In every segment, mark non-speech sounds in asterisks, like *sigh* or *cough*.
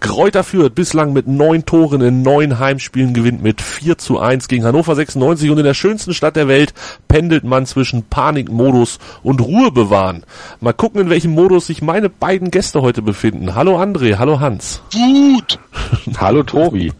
Kräuter führt bislang mit neun Toren in neun Heimspielen, gewinnt mit 4 zu 1 gegen Hannover 96 und in der schönsten Stadt der Welt pendelt man zwischen Panikmodus und Ruhe bewahren. Mal gucken, in welchem Modus sich meine beiden Gäste heute befinden. Hallo André, hallo Hans. Wut! *laughs* hallo Tobi.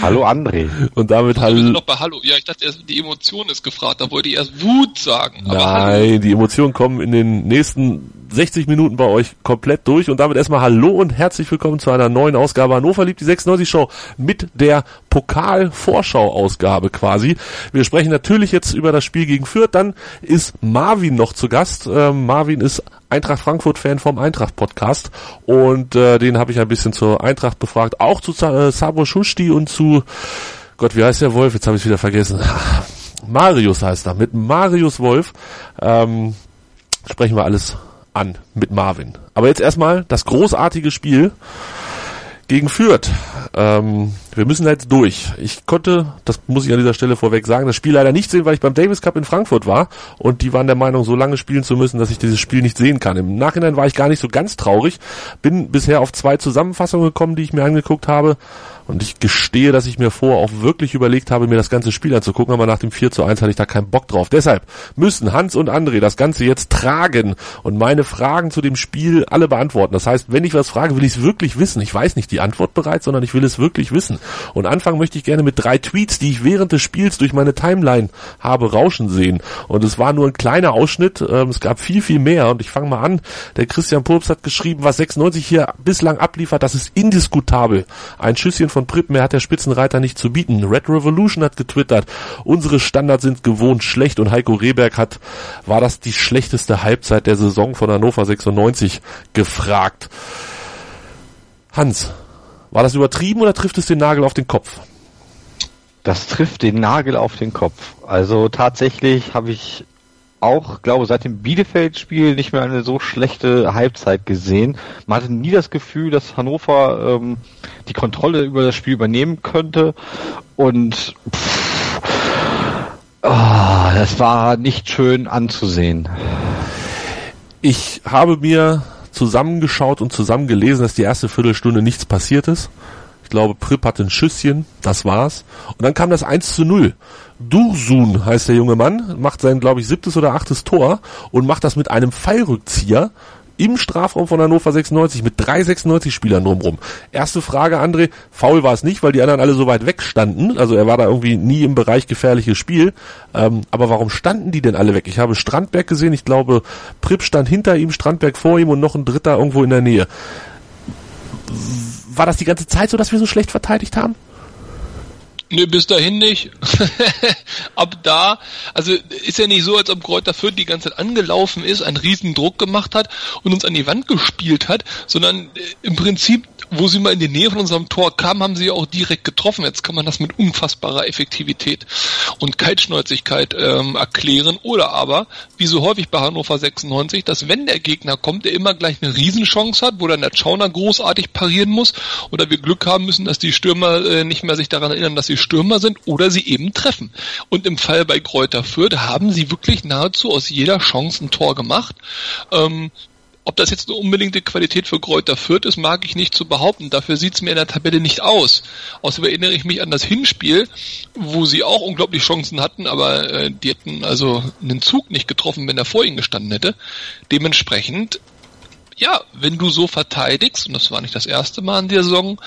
Hallo André. Und damit hallo. noch bei Hallo. Ja, ich dachte erst, die Emotion ist gefragt, da wollte ich erst Wut sagen. Aber Nein, hallo. die Emotionen kommen in den nächsten 60 Minuten bei euch komplett durch und damit erstmal Hallo und herzlich willkommen zu einer neuen Ausgabe Hannover liebt die 96 Show mit der Pokal-Vorschau-Ausgabe quasi. Wir sprechen natürlich jetzt über das Spiel gegen Fürth, dann ist Marvin noch zu Gast. Ähm, Marvin ist Eintracht Frankfurt-Fan vom Eintracht-Podcast und äh, den habe ich ein bisschen zur Eintracht befragt, auch zu äh, Sabo Schusti und zu Gott, wie heißt der Wolf? Jetzt habe ich wieder vergessen. *laughs* Marius heißt er. Mit Marius Wolf ähm, sprechen wir alles an mit Marvin. Aber jetzt erstmal das großartige Spiel gegen Fürth. Ähm, wir müssen jetzt durch. Ich konnte, das muss ich an dieser Stelle vorweg sagen, das Spiel leider nicht sehen, weil ich beim Davis Cup in Frankfurt war und die waren der Meinung, so lange spielen zu müssen, dass ich dieses Spiel nicht sehen kann. Im Nachhinein war ich gar nicht so ganz traurig. Bin bisher auf zwei Zusammenfassungen gekommen, die ich mir angeguckt habe und ich gestehe, dass ich mir vorher auch wirklich überlegt habe, mir das ganze Spiel anzugucken, aber nach dem 4 zu 1 hatte ich da keinen Bock drauf. Deshalb müssen Hans und André das Ganze jetzt tragen und meine Fragen zu dem Spiel alle beantworten. Das heißt, wenn ich was frage, will ich es wirklich wissen. Ich weiß nicht die Antwort bereits, sondern ich will es wirklich wissen. Und anfangen möchte ich gerne mit drei Tweets, die ich während des Spiels durch meine Timeline habe rauschen sehen. Und es war nur ein kleiner Ausschnitt. Ähm, es gab viel, viel mehr. Und ich fange mal an. Der Christian Purps hat geschrieben, was 96 hier bislang abliefert, das ist indiskutabel. Ein Schüsschen von Prippen, mehr hat der Spitzenreiter nicht zu bieten. Red Revolution hat getwittert, unsere Standards sind gewohnt schlecht und Heiko Rehberg hat, war das die schlechteste Halbzeit der Saison von Hannover 96 gefragt. Hans, war das übertrieben oder trifft es den Nagel auf den Kopf? Das trifft den Nagel auf den Kopf. Also tatsächlich habe ich auch, glaube seit dem Bielefeld-Spiel nicht mehr eine so schlechte Halbzeit gesehen. Man hatte nie das Gefühl, dass Hannover ähm, die Kontrolle über das Spiel übernehmen könnte. Und pff, oh, das war nicht schön anzusehen. Ich habe mir zusammengeschaut und zusammengelesen, dass die erste Viertelstunde nichts passiert ist. Ich glaube, Prip hatte ein Schüsschen, das war's. Und dann kam das 1 zu 0. Dursun heißt der junge Mann, macht sein, glaube ich, siebtes oder achtes Tor und macht das mit einem Fallrückzieher im Strafraum von Hannover 96 mit drei 96 Spielern drumrum. Erste Frage, André, faul war es nicht, weil die anderen alle so weit weg standen. Also er war da irgendwie nie im Bereich gefährliches Spiel. Ähm, aber warum standen die denn alle weg? Ich habe Strandberg gesehen, ich glaube, Prip stand hinter ihm, Strandberg vor ihm und noch ein Dritter irgendwo in der Nähe. War das die ganze Zeit so, dass wir so schlecht verteidigt haben? Ne, bis dahin nicht. *laughs* Ab da, also ist ja nicht so, als ob Kräuter Fürth die ganze Zeit angelaufen ist, einen riesen Druck gemacht hat und uns an die Wand gespielt hat, sondern äh, im Prinzip wo sie mal in die Nähe von unserem Tor kamen, haben sie ja auch direkt getroffen. Jetzt kann man das mit unfassbarer Effektivität und Kaltschnäuzigkeit ähm, erklären. Oder aber, wie so häufig bei Hannover 96, dass wenn der Gegner kommt, der immer gleich eine Riesenchance hat, wo dann der Schauner großartig parieren muss. Oder wir Glück haben müssen, dass die Stürmer äh, nicht mehr sich daran erinnern, dass sie Stürmer sind oder sie eben treffen. Und im Fall bei Kräuter Fürth haben sie wirklich nahezu aus jeder Chance ein Tor gemacht. Ähm, ob das jetzt eine unbedingte Qualität für Kräuter Fürth ist, mag ich nicht zu behaupten. Dafür sieht es mir in der Tabelle nicht aus. Außerdem erinnere ich mich an das Hinspiel, wo sie auch unglaublich Chancen hatten, aber äh, die hätten also einen Zug nicht getroffen, wenn er vor ihnen gestanden hätte. Dementsprechend, ja, wenn du so verteidigst, und das war nicht das erste Mal in der Saison,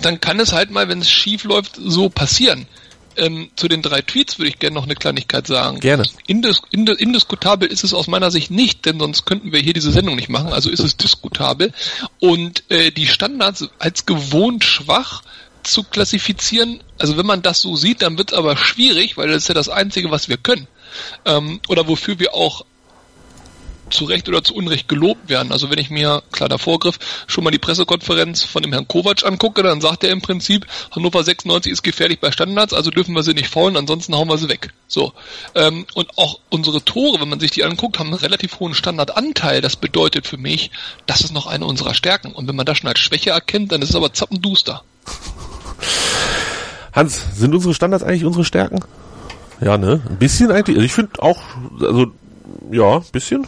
dann kann es halt mal, wenn es schief läuft, so passieren. Ähm, zu den drei Tweets würde ich gerne noch eine Kleinigkeit sagen. Gerne. Indis, indis, indiskutabel ist es aus meiner Sicht nicht, denn sonst könnten wir hier diese Sendung nicht machen. Also ist es diskutabel. Und äh, die Standards als gewohnt schwach zu klassifizieren, also wenn man das so sieht, dann wird es aber schwierig, weil das ist ja das Einzige, was wir können. Ähm, oder wofür wir auch zu Recht oder zu Unrecht gelobt werden. Also wenn ich mir, kleiner Vorgriff, schon mal die Pressekonferenz von dem Herrn Kovac angucke, dann sagt er im Prinzip, Hannover 96 ist gefährlich bei Standards, also dürfen wir sie nicht faulen, ansonsten hauen wir sie weg. So. Ähm, und auch unsere Tore, wenn man sich die anguckt, haben einen relativ hohen Standardanteil. Das bedeutet für mich, das ist noch eine unserer Stärken. Und wenn man das schon als Schwäche erkennt, dann ist es aber zappenduster. Hans, sind unsere Standards eigentlich unsere Stärken? Ja, ne? Ein bisschen eigentlich. Also ich finde auch, also ja, ein bisschen.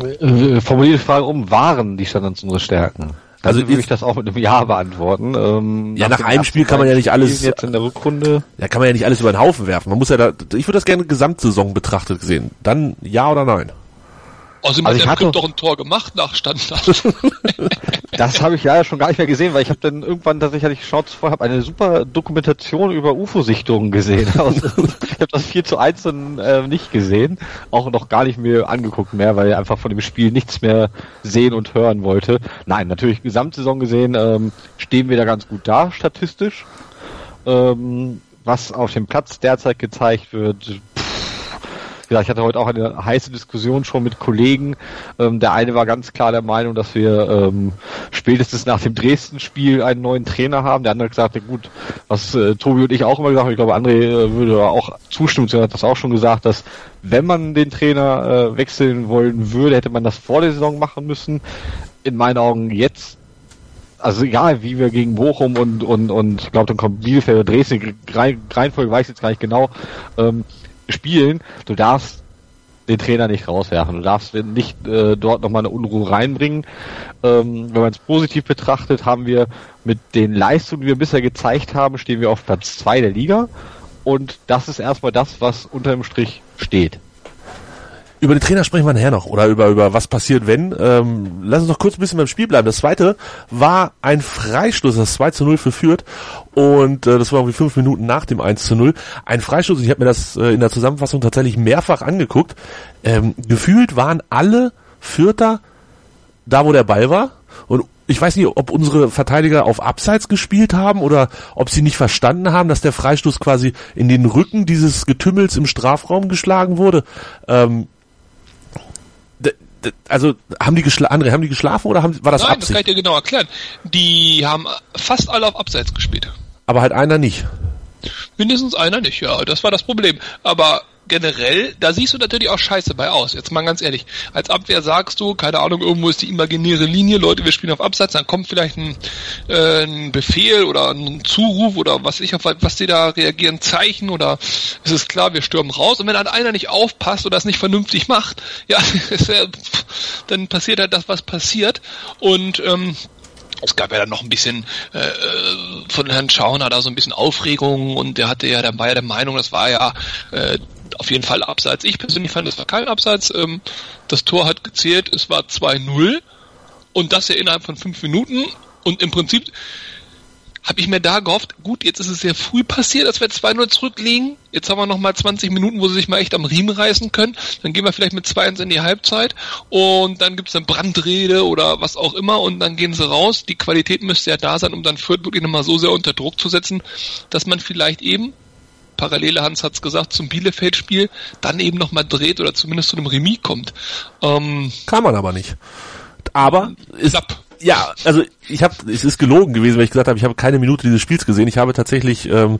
Äh, Formuliere die Frage um, waren die Standards unsere Stärken? Also würde ich das auch mit einem Ja beantworten. Ähm, ja, nach, nach einem Spiel kann man ja nicht alles jetzt in der Rückrunde. Ja, kann man ja nicht alles über den Haufen werfen. Man muss ja da, ich würde das gerne Gesamtsaison betrachtet sehen. Dann ja oder nein? Außerdem also hat der doch ein Tor gemacht nach Standard. *laughs* das habe ich ja schon gar nicht mehr gesehen, weil ich habe dann irgendwann tatsächlich ich Schnauze vor, habe eine super Dokumentation über UFO-Sichtungen gesehen. *laughs* Also, ich habe das 4 zu 1 dann, äh, nicht gesehen, auch noch gar nicht mehr angeguckt mehr, weil ich einfach von dem Spiel nichts mehr sehen und hören wollte. Nein, natürlich Gesamtsaison gesehen ähm, stehen wir da ganz gut da, statistisch. Ähm, was auf dem Platz derzeit gezeigt wird, gesagt, ich hatte heute auch eine heiße Diskussion schon mit Kollegen. Ähm, der eine war ganz klar der Meinung, dass wir ähm, spätestens nach dem Dresden-Spiel einen neuen Trainer haben. Der andere ja gut, was äh, Tobi und ich auch immer gesagt haben, ich glaube, André äh, würde auch zustimmen, er hat das auch schon gesagt, dass wenn man den Trainer äh, wechseln wollen würde, hätte man das vor der Saison machen müssen. In meinen Augen jetzt also egal, wie wir gegen Bochum und und und ich glaube, dann kommt Bielefeld oder Dresden, Reihenfolge weiß ich jetzt gar nicht genau, ähm, spielen, du darfst den Trainer nicht rauswerfen. Du darfst nicht äh, dort nochmal eine Unruhe reinbringen. Ähm, wenn man es positiv betrachtet, haben wir mit den Leistungen, die wir bisher gezeigt haben, stehen wir auf Platz zwei der Liga. Und das ist erstmal das, was unter dem Strich steht. Über den Trainer sprechen wir nachher noch oder über, über was passiert, wenn. Ähm, lass uns noch kurz ein bisschen beim Spiel bleiben. Das zweite war ein Freistoß, das 2 zu 0 für Fürth und äh, das war irgendwie fünf Minuten nach dem 1 zu 0. Ein Freistoß, ich habe mir das äh, in der Zusammenfassung tatsächlich mehrfach angeguckt. Ähm, gefühlt waren alle Fürther da, wo der Ball war und ich weiß nicht, ob unsere Verteidiger auf Abseits gespielt haben oder ob sie nicht verstanden haben, dass der Freistoß quasi in den Rücken dieses Getümmels im Strafraum geschlagen wurde. Ähm, also haben die geschlafen, André, haben die geschlafen oder haben, war das Nein, Absicht? das kann ich dir genau erklären. Die haben fast alle auf Abseits gespielt. Aber halt einer nicht. Mindestens einer nicht, ja, das war das Problem. Aber generell, da siehst du natürlich auch scheiße bei aus. Jetzt mal ganz ehrlich. Als Abwehr sagst du, keine Ahnung, irgendwo ist die imaginäre Linie, Leute, wir spielen auf Abseits, dann kommt vielleicht ein, äh, ein Befehl oder ein Zuruf oder was ich auf was die da reagieren, Zeichen oder es ist klar, wir stürmen raus und wenn dann einer nicht aufpasst oder es nicht vernünftig macht, ja, *laughs* dann passiert halt das, was passiert und ähm, es gab ja dann noch ein bisschen äh, von Herrn Schauner da so ein bisschen Aufregung und der hatte ja, der war ja der Meinung, das war ja äh, auf jeden Fall abseits. Ich persönlich fand, es war kein Abseits. Ähm, das Tor hat gezählt, es war 2-0 und das ja innerhalb von fünf Minuten und im Prinzip habe ich mir da gehofft, gut, jetzt ist es sehr früh passiert, dass wir 2-0 zurückliegen. Jetzt haben wir noch mal 20 Minuten, wo sie sich mal echt am Riemen reißen können. Dann gehen wir vielleicht mit 2-1 in die Halbzeit und dann gibt's eine Brandrede oder was auch immer und dann gehen sie raus. Die Qualität müsste ja da sein, um dann Fürth wirklich nochmal so sehr unter Druck zu setzen, dass man vielleicht eben Parallele, Hans hat's gesagt, zum Bielefeld-Spiel dann eben nochmal dreht oder zumindest zu einem Remis kommt. Ähm, Kann man aber nicht. Aber ist, ja, also ich habe, es ist gelogen gewesen, weil ich gesagt habe, ich habe keine Minute dieses Spiels gesehen. Ich habe tatsächlich ähm,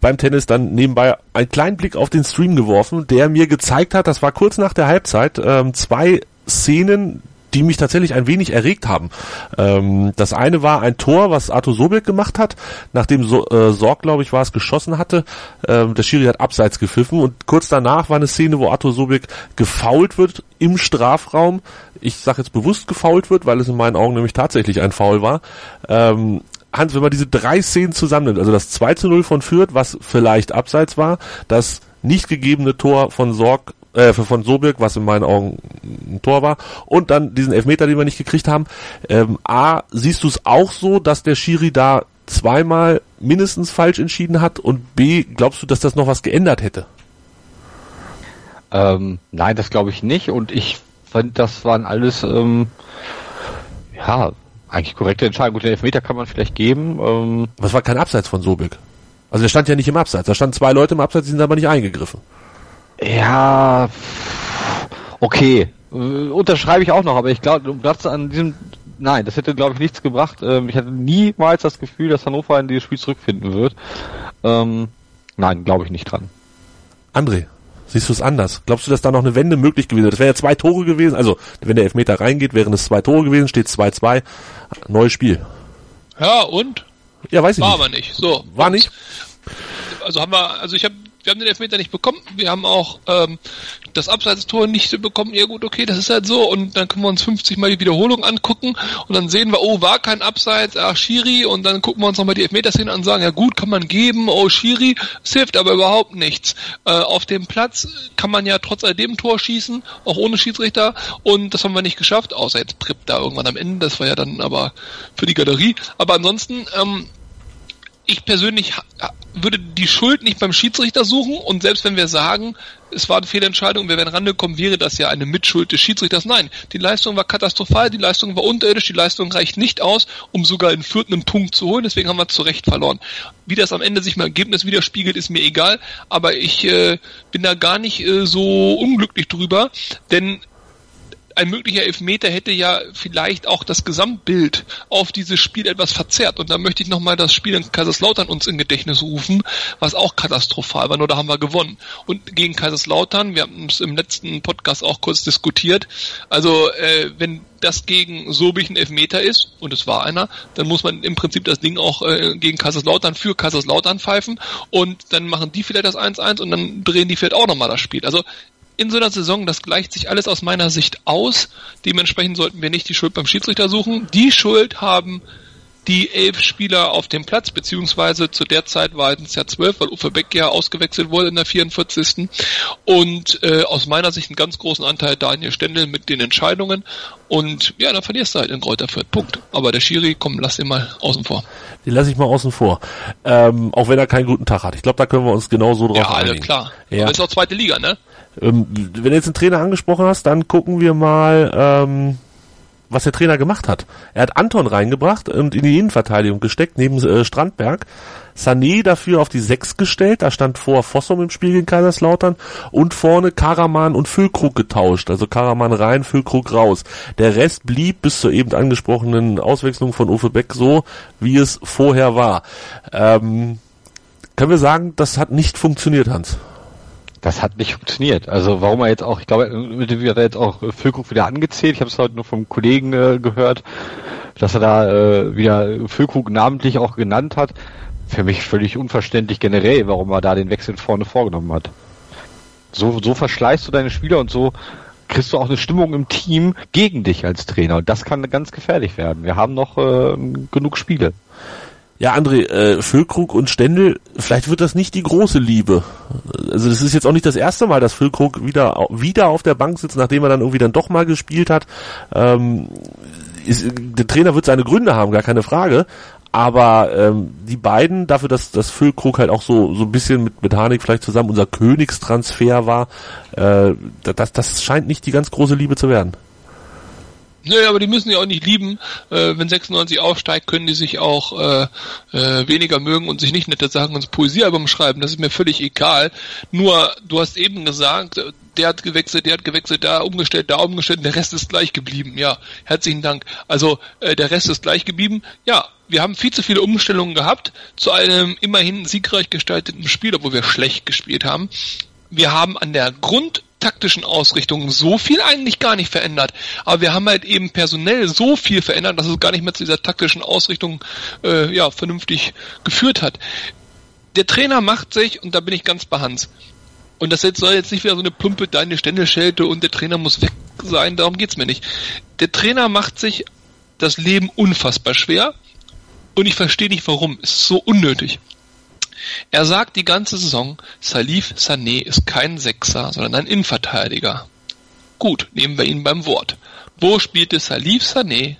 beim Tennis dann nebenbei einen kleinen Blick auf den Stream geworfen, der mir gezeigt hat, das war kurz nach der Halbzeit, ähm, zwei Szenen, die mich tatsächlich ein wenig erregt haben. Ähm, das eine war ein Tor, was Arthur Sobek gemacht hat, nachdem so äh, Sorg, glaube ich, war es, geschossen hatte. Ähm, der Schiri hat abseits gepfiffen und kurz danach war eine Szene, wo Arthur Sobek gefault wird im Strafraum. Ich sage jetzt bewusst gefault wird, weil es in meinen Augen nämlich tatsächlich ein Foul war. Ähm, Hans, wenn man diese drei Szenen zusammennimmt, also das 2 zu 0 von Fürth, was vielleicht abseits war, das nicht gegebene Tor von Sorg äh, von Sobirk, was in meinen Augen ein Tor war, und dann diesen Elfmeter, den wir nicht gekriegt haben. Ähm, A, siehst du es auch so, dass der Schiri da zweimal mindestens falsch entschieden hat und B, glaubst du, dass das noch was geändert hätte? Ähm, nein, das glaube ich nicht und ich fand, das waren alles ähm, ja eigentlich korrekte Entscheidungen. Gut, den Elfmeter kann man vielleicht geben. Ähm, Was war kein Abseits von Sobik? Also der stand ja nicht im Abseits. Da standen zwei Leute im Abseits, die sind aber nicht eingegriffen. Ja, okay. Äh, unterschreibe ich auch noch, aber ich glaube, das an diesem, nein, das hätte glaube ich nichts gebracht. Ähm, ich hatte niemals das Gefühl, dass Hannover in dieses Spiel zurückfinden wird. Ähm, nein, glaube ich nicht dran. André, siehst du es anders? Glaubst du, dass da noch eine Wende möglich gewesen wäre? Das wäre ja zwei Tore gewesen, also wenn der Elfmeter reingeht, wären es zwei Tore gewesen, steht 2-2, neues Spiel. Ja, und? Ja, weiß ich War nicht. aber nicht. So. War nicht? Also haben wir, also ich habe wir haben den Elfmeter nicht bekommen. Wir haben auch ähm, das Abseitstor nicht bekommen. Ja gut, okay, das ist halt so. Und dann können wir uns 50 Mal die Wiederholung angucken und dann sehen wir, oh, war kein Abseits, ach, Schiri. Und dann gucken wir uns nochmal die Elfmeterszene an und sagen, ja gut, kann man geben, oh, Schiri. Es hilft aber überhaupt nichts. Äh, auf dem Platz kann man ja trotz alledem Tor schießen, auch ohne Schiedsrichter. Und das haben wir nicht geschafft, außer jetzt Prip da irgendwann am Ende. Das war ja dann aber für die Galerie. Aber ansonsten... Ähm, ich persönlich würde die Schuld nicht beim Schiedsrichter suchen und selbst wenn wir sagen, es war eine Fehlentscheidung, wir wären rangekommen, wäre das ja eine Mitschuld des Schiedsrichters. Nein, die Leistung war katastrophal, die Leistung war unterirdisch, die Leistung reicht nicht aus, um sogar in Fürth einen Punkt zu holen, deswegen haben wir zu Recht verloren. Wie das am Ende sich im Ergebnis widerspiegelt, ist mir egal, aber ich äh, bin da gar nicht äh, so unglücklich drüber, denn ein möglicher Elfmeter hätte ja vielleicht auch das Gesamtbild auf dieses Spiel etwas verzerrt. Und da möchte ich nochmal das Spiel in Kaiserslautern uns in Gedächtnis rufen, was auch katastrophal war, nur da haben wir gewonnen. Und gegen Kaiserslautern, wir haben es im letzten Podcast auch kurz diskutiert, also äh, wenn das gegen Sobich ein Elfmeter ist, und es war einer, dann muss man im Prinzip das Ding auch äh, gegen Kaiserslautern für Kaiserslautern pfeifen und dann machen die vielleicht das 1-1 und dann drehen die vielleicht auch nochmal das Spiel. Also in so einer Saison, das gleicht sich alles aus meiner Sicht aus. Dementsprechend sollten wir nicht die Schuld beim Schiedsrichter suchen. Die Schuld haben die elf Spieler auf dem Platz, beziehungsweise zu der Zeit waren es ja zwölf, weil Uwe Beck ja ausgewechselt wurde in der 44. Und äh, aus meiner Sicht einen ganz großen Anteil Daniel Stendel mit den Entscheidungen. Und ja, dann verlierst du halt in Kräuter Fürth. Punkt. Aber der Schiri, komm, lass den mal außen vor. Den lasse ich mal außen vor. Ähm, auch wenn er keinen guten Tag hat. Ich glaube, da können wir uns genau so drauf Ja, alle einigen. klar. Ja. Aber ist auch zweite Liga, ne? Ähm, wenn du jetzt einen Trainer angesprochen hast, dann gucken wir mal, ähm, was der Trainer gemacht hat. Er hat Anton reingebracht und in die Innenverteidigung gesteckt, neben äh, Strandberg. Sané dafür auf die Sechs gestellt, da stand vor Fossum im Spiel gegen Kaiserslautern und vorne Karaman und Füllkrug getauscht, also Karaman rein, Füllkrug raus. Der Rest blieb bis zur eben angesprochenen Auswechslung von Uwe Beck so, wie es vorher war. Ähm, können wir sagen, das hat nicht funktioniert, Hans? Das hat nicht funktioniert. Also warum er jetzt auch, ich glaube, mit dem er jetzt auch Füllkrug wieder angezählt. Ich habe es heute nur vom Kollegen äh, gehört, dass er da äh, wieder Füllkrug namentlich auch genannt hat. Für mich völlig unverständlich generell, warum er da den Wechsel vorne vorgenommen hat. So, so verschleißt du deine Spieler und so kriegst du auch eine Stimmung im Team gegen dich als Trainer. Und das kann ganz gefährlich werden. Wir haben noch äh, genug Spiele. Ja, André, äh, Füllkrug und Stendel, vielleicht wird das nicht die große Liebe. Also das ist jetzt auch nicht das erste Mal, dass Füllkrug wieder, wieder auf der Bank sitzt, nachdem er dann irgendwie dann doch mal gespielt hat. Ähm, ist, der Trainer wird seine Gründe haben, gar keine Frage. Aber ähm, die beiden, dafür, dass das Füllkrug halt auch so so ein bisschen mit mit Harnik vielleicht zusammen unser Königstransfer war, äh, das das scheint nicht die ganz große Liebe zu werden. Nö, aber die müssen ja auch nicht lieben. Äh, wenn 96 aufsteigt, können die sich auch äh, äh, weniger mögen und sich nicht nette Sachen ins Poesiealbum schreiben. Das ist mir völlig egal. Nur, du hast eben gesagt, der hat gewechselt, der hat gewechselt, da umgestellt, da umgestellt, der Rest ist gleich geblieben. Ja, herzlichen Dank. Also äh, der Rest ist gleich geblieben. Ja, wir haben viel zu viele Umstellungen gehabt zu einem immerhin siegreich gestalteten Spiel, obwohl wir schlecht gespielt haben. Wir haben an der Grund taktischen Ausrichtung so viel eigentlich gar nicht verändert. Aber wir haben halt eben personell so viel verändert, dass es gar nicht mehr zu dieser taktischen Ausrichtung äh, ja, vernünftig geführt hat. Der Trainer macht sich, und da bin ich ganz bei Hans, und das jetzt soll jetzt nicht wieder so eine plumpe deine Ständeschelte und der Trainer muss weg sein, darum geht's mir nicht. Der Trainer macht sich das Leben unfassbar schwer und ich verstehe nicht warum. Es ist so unnötig. Er sagt die ganze Saison, Salif Sané ist kein Sechser, sondern ein Innenverteidiger. Gut, nehmen wir ihn beim Wort. Wo spielte Salif Sané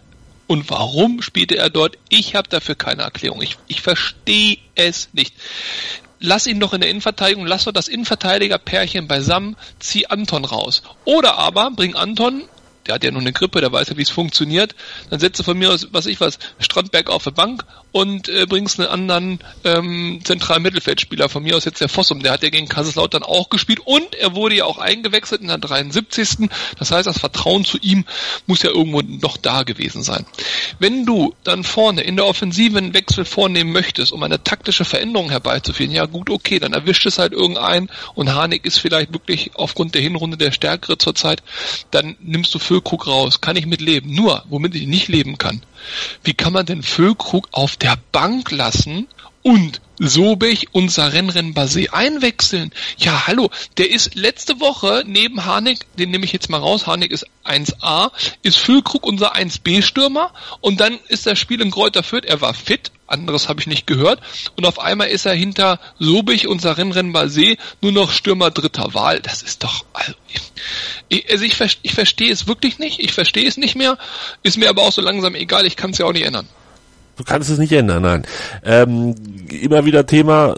und warum spielte er dort? Ich habe dafür keine Erklärung. Ich, ich verstehe es nicht. Lass ihn doch in der Innenverteidigung, lass doch das Innenverteidiger-Pärchen beisammen, zieh Anton raus. Oder aber bring Anton der hat ja nur eine Grippe, der weiß ja, wie es funktioniert. Dann setzt du von mir aus, was ich was, Strandberg auf der Bank und äh, bringst einen anderen ähm, zentralen Mittelfeldspieler. Von mir aus jetzt der Fossum, der hat ja gegen Kaiserslautern auch gespielt und er wurde ja auch eingewechselt in der 73. Das heißt, das Vertrauen zu ihm muss ja irgendwo noch da gewesen sein. Wenn du dann vorne in der Offensive einen Wechsel vornehmen möchtest, um eine taktische Veränderung herbeizuführen, ja gut, okay, dann erwischt es halt irgendein und Harnik ist vielleicht wirklich aufgrund der Hinrunde der Stärkere zurzeit, dann nimmst du Füllkrug raus, kann ich mit leben. Nur, womit ich nicht leben kann, wie kann man denn Füllkrug auf der Bank lassen und Sobich und Saren Basé einwechseln. Ja, hallo, der ist letzte Woche neben Harnik, den nehme ich jetzt mal raus, Harnik ist 1A, ist Füllkrug unser 1B-Stürmer und dann ist das Spiel in Kräuter Fürth, er war fit, anderes habe ich nicht gehört und auf einmal ist er hinter Sobich und Saren Basé nur noch Stürmer dritter Wahl. Das ist doch, also, ich, also ich, ich verstehe es wirklich nicht, ich verstehe es nicht mehr, ist mir aber auch so langsam egal, ich kann es ja auch nicht ändern. Du kannst es nicht ändern, nein. Ähm, immer wieder Thema,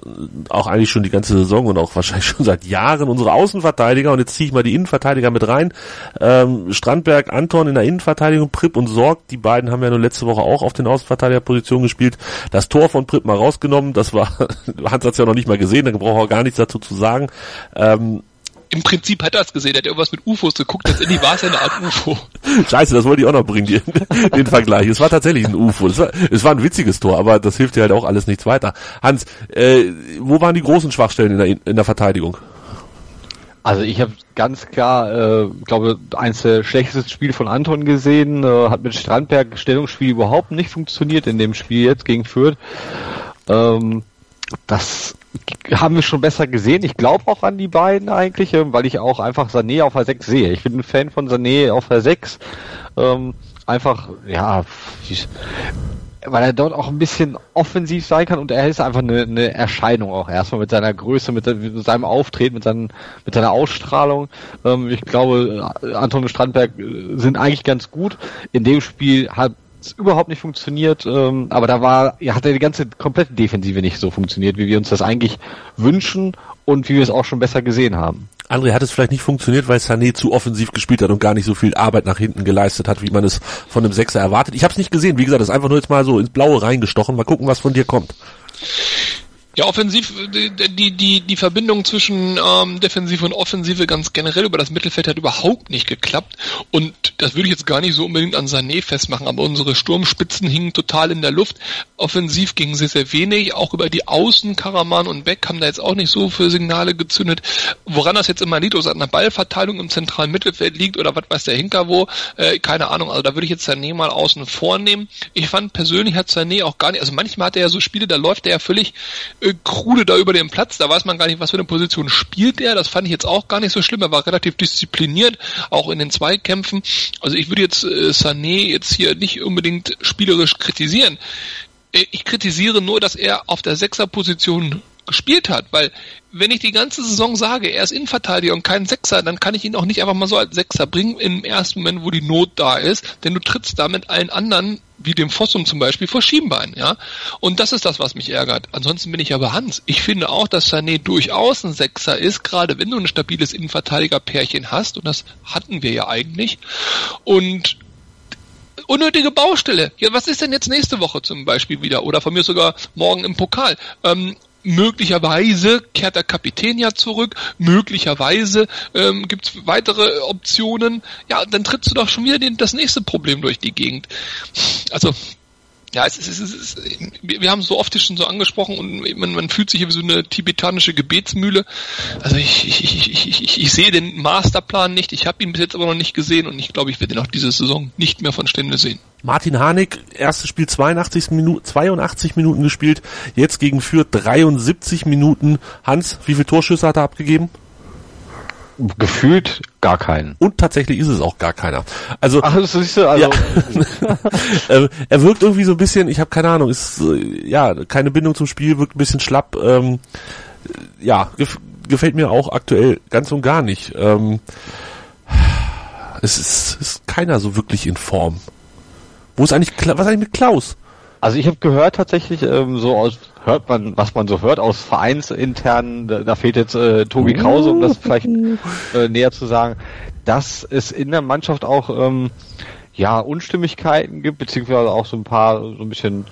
auch eigentlich schon die ganze Saison und auch wahrscheinlich *laughs* schon seit Jahren, unsere Außenverteidiger, und jetzt ziehe ich mal die Innenverteidiger mit rein. Ähm, Strandberg, Anton in der Innenverteidigung, Pripp und Sorg, die beiden haben ja nur letzte Woche auch auf den Außenverteidigerpositionen gespielt. Das Tor von Pripp mal rausgenommen, das war, *laughs* Hans hat es ja noch nicht mal gesehen, da braucht er gar nichts dazu zu sagen. Ähm, im Prinzip hat er es gesehen, er hat irgendwas mit UFOs geguckt, letztendlich war es ja eine Art UFO. *laughs* Scheiße, das wollte ich auch noch bringen, den, *laughs* den Vergleich. Es war tatsächlich ein UFO. Es war, es war ein witziges Tor, aber das hilft dir halt auch alles nichts weiter. Hans, äh, wo waren die großen Schwachstellen in der, in der Verteidigung? Also ich habe ganz klar, äh, glaube eins der schlechtesten Spiele von Anton gesehen. Äh, hat mit Strandberg Stellungsspiel überhaupt nicht funktioniert in dem Spiel jetzt gegen Fürth. Ähm, das haben wir schon besser gesehen. Ich glaube auch an die beiden eigentlich, ähm, weil ich auch einfach Sané auf der 6 sehe. Ich bin ein Fan von Sané auf der 6. Ähm, einfach, ja, weil er dort auch ein bisschen offensiv sein kann und er ist einfach eine, eine Erscheinung auch erstmal mit seiner Größe, mit, mit seinem Auftreten, mit, seinen, mit seiner Ausstrahlung. Ähm, ich glaube, Anton Strandberg äh, sind eigentlich ganz gut. In dem Spiel hat überhaupt nicht funktioniert, ähm, aber da war, ja, hat die ganze komplette Defensive nicht so funktioniert, wie wir uns das eigentlich wünschen und wie wir es auch schon besser gesehen haben. André hat es vielleicht nicht funktioniert, weil Sané zu offensiv gespielt hat und gar nicht so viel Arbeit nach hinten geleistet hat, wie man es von einem Sechser erwartet. Ich habe es nicht gesehen. Wie gesagt, das ist einfach nur jetzt mal so ins Blaue reingestochen. Mal gucken, was von dir kommt. Ja, offensiv, die, die, die Verbindung zwischen ähm, Defensive und Offensive ganz generell über das Mittelfeld hat überhaupt nicht geklappt. Und das würde ich jetzt gar nicht so unbedingt an Sané festmachen, aber unsere Sturmspitzen hingen total in der Luft. Offensiv ging sehr, sehr wenig. Auch über die Außen, Karaman und Beck haben da jetzt auch nicht so für Signale gezündet. Woran das jetzt immer liegt, ob an der Ballverteilung im zentralen Mittelfeld liegt oder was weiß der Hinker wo, äh, keine Ahnung. Also da würde ich jetzt Sané mal außen vornehmen. Ich fand persönlich hat Sané auch gar nicht, also manchmal hat er ja so Spiele, da läuft er ja völlig krude da über den Platz. Da weiß man gar nicht, was für eine Position spielt er. Das fand ich jetzt auch gar nicht so schlimm. Er war relativ diszipliniert, auch in den Zweikämpfen. Also ich würde jetzt äh, Sané jetzt hier nicht unbedingt spielerisch kritisieren. Äh, ich kritisiere nur, dass er auf der Sechserposition gespielt hat, weil wenn ich die ganze Saison sage, er ist Innenverteidiger und kein Sechser, dann kann ich ihn auch nicht einfach mal so als Sechser bringen im ersten Moment, wo die Not da ist, denn du trittst damit allen anderen wie dem Fossum zum Beispiel, vor Schienbein, ja. Und das ist das, was mich ärgert. Ansonsten bin ich aber Hans. Ich finde auch, dass Sané durchaus ein Sechser ist, gerade wenn du ein stabiles Innenverteidiger-Pärchen hast, und das hatten wir ja eigentlich. Und unnötige Baustelle. Ja, was ist denn jetzt nächste Woche zum Beispiel wieder? Oder von mir sogar morgen im Pokal? Ähm, möglicherweise kehrt der Kapitän ja zurück, möglicherweise ähm, gibt es weitere Optionen, ja, dann trittst du doch schon wieder den, das nächste Problem durch die Gegend. Also ja, es ist, es ist, es ist, wir haben es so oft schon so angesprochen und man, man fühlt sich wie so eine tibetanische Gebetsmühle. Also ich, ich, ich, ich, ich, ich sehe den Masterplan nicht, ich habe ihn bis jetzt aber noch nicht gesehen und ich glaube, ich werde ihn auch diese Saison nicht mehr von Stände sehen. Martin Harnik, erstes Spiel 82 Minuten, 82 Minuten gespielt, jetzt gegen Fürth 73 Minuten. Hans, wie viele Torschüsse hat er abgegeben? Gefühlt gar keinen. Und tatsächlich ist es auch gar keiner. Also, Ach, das siehst du, also ja. *laughs* Ähm, er wirkt irgendwie so ein bisschen, ich habe keine Ahnung, ist ja keine Bindung zum Spiel, wirkt ein bisschen schlapp. Ähm, ja, gef gefällt mir auch aktuell ganz und gar nicht. Ähm, es ist, ist keiner so wirklich in Form. Wo ist eigentlich, was ist eigentlich mit Klaus? Also ich habe gehört tatsächlich ähm, so aus hört man, was man so hört aus Vereinsinternen, da, da fehlt jetzt äh, Tobi Krause, um das vielleicht äh, näher zu sagen, dass es in der Mannschaft auch ähm, ja Unstimmigkeiten gibt, beziehungsweise auch so ein paar so ein bisschen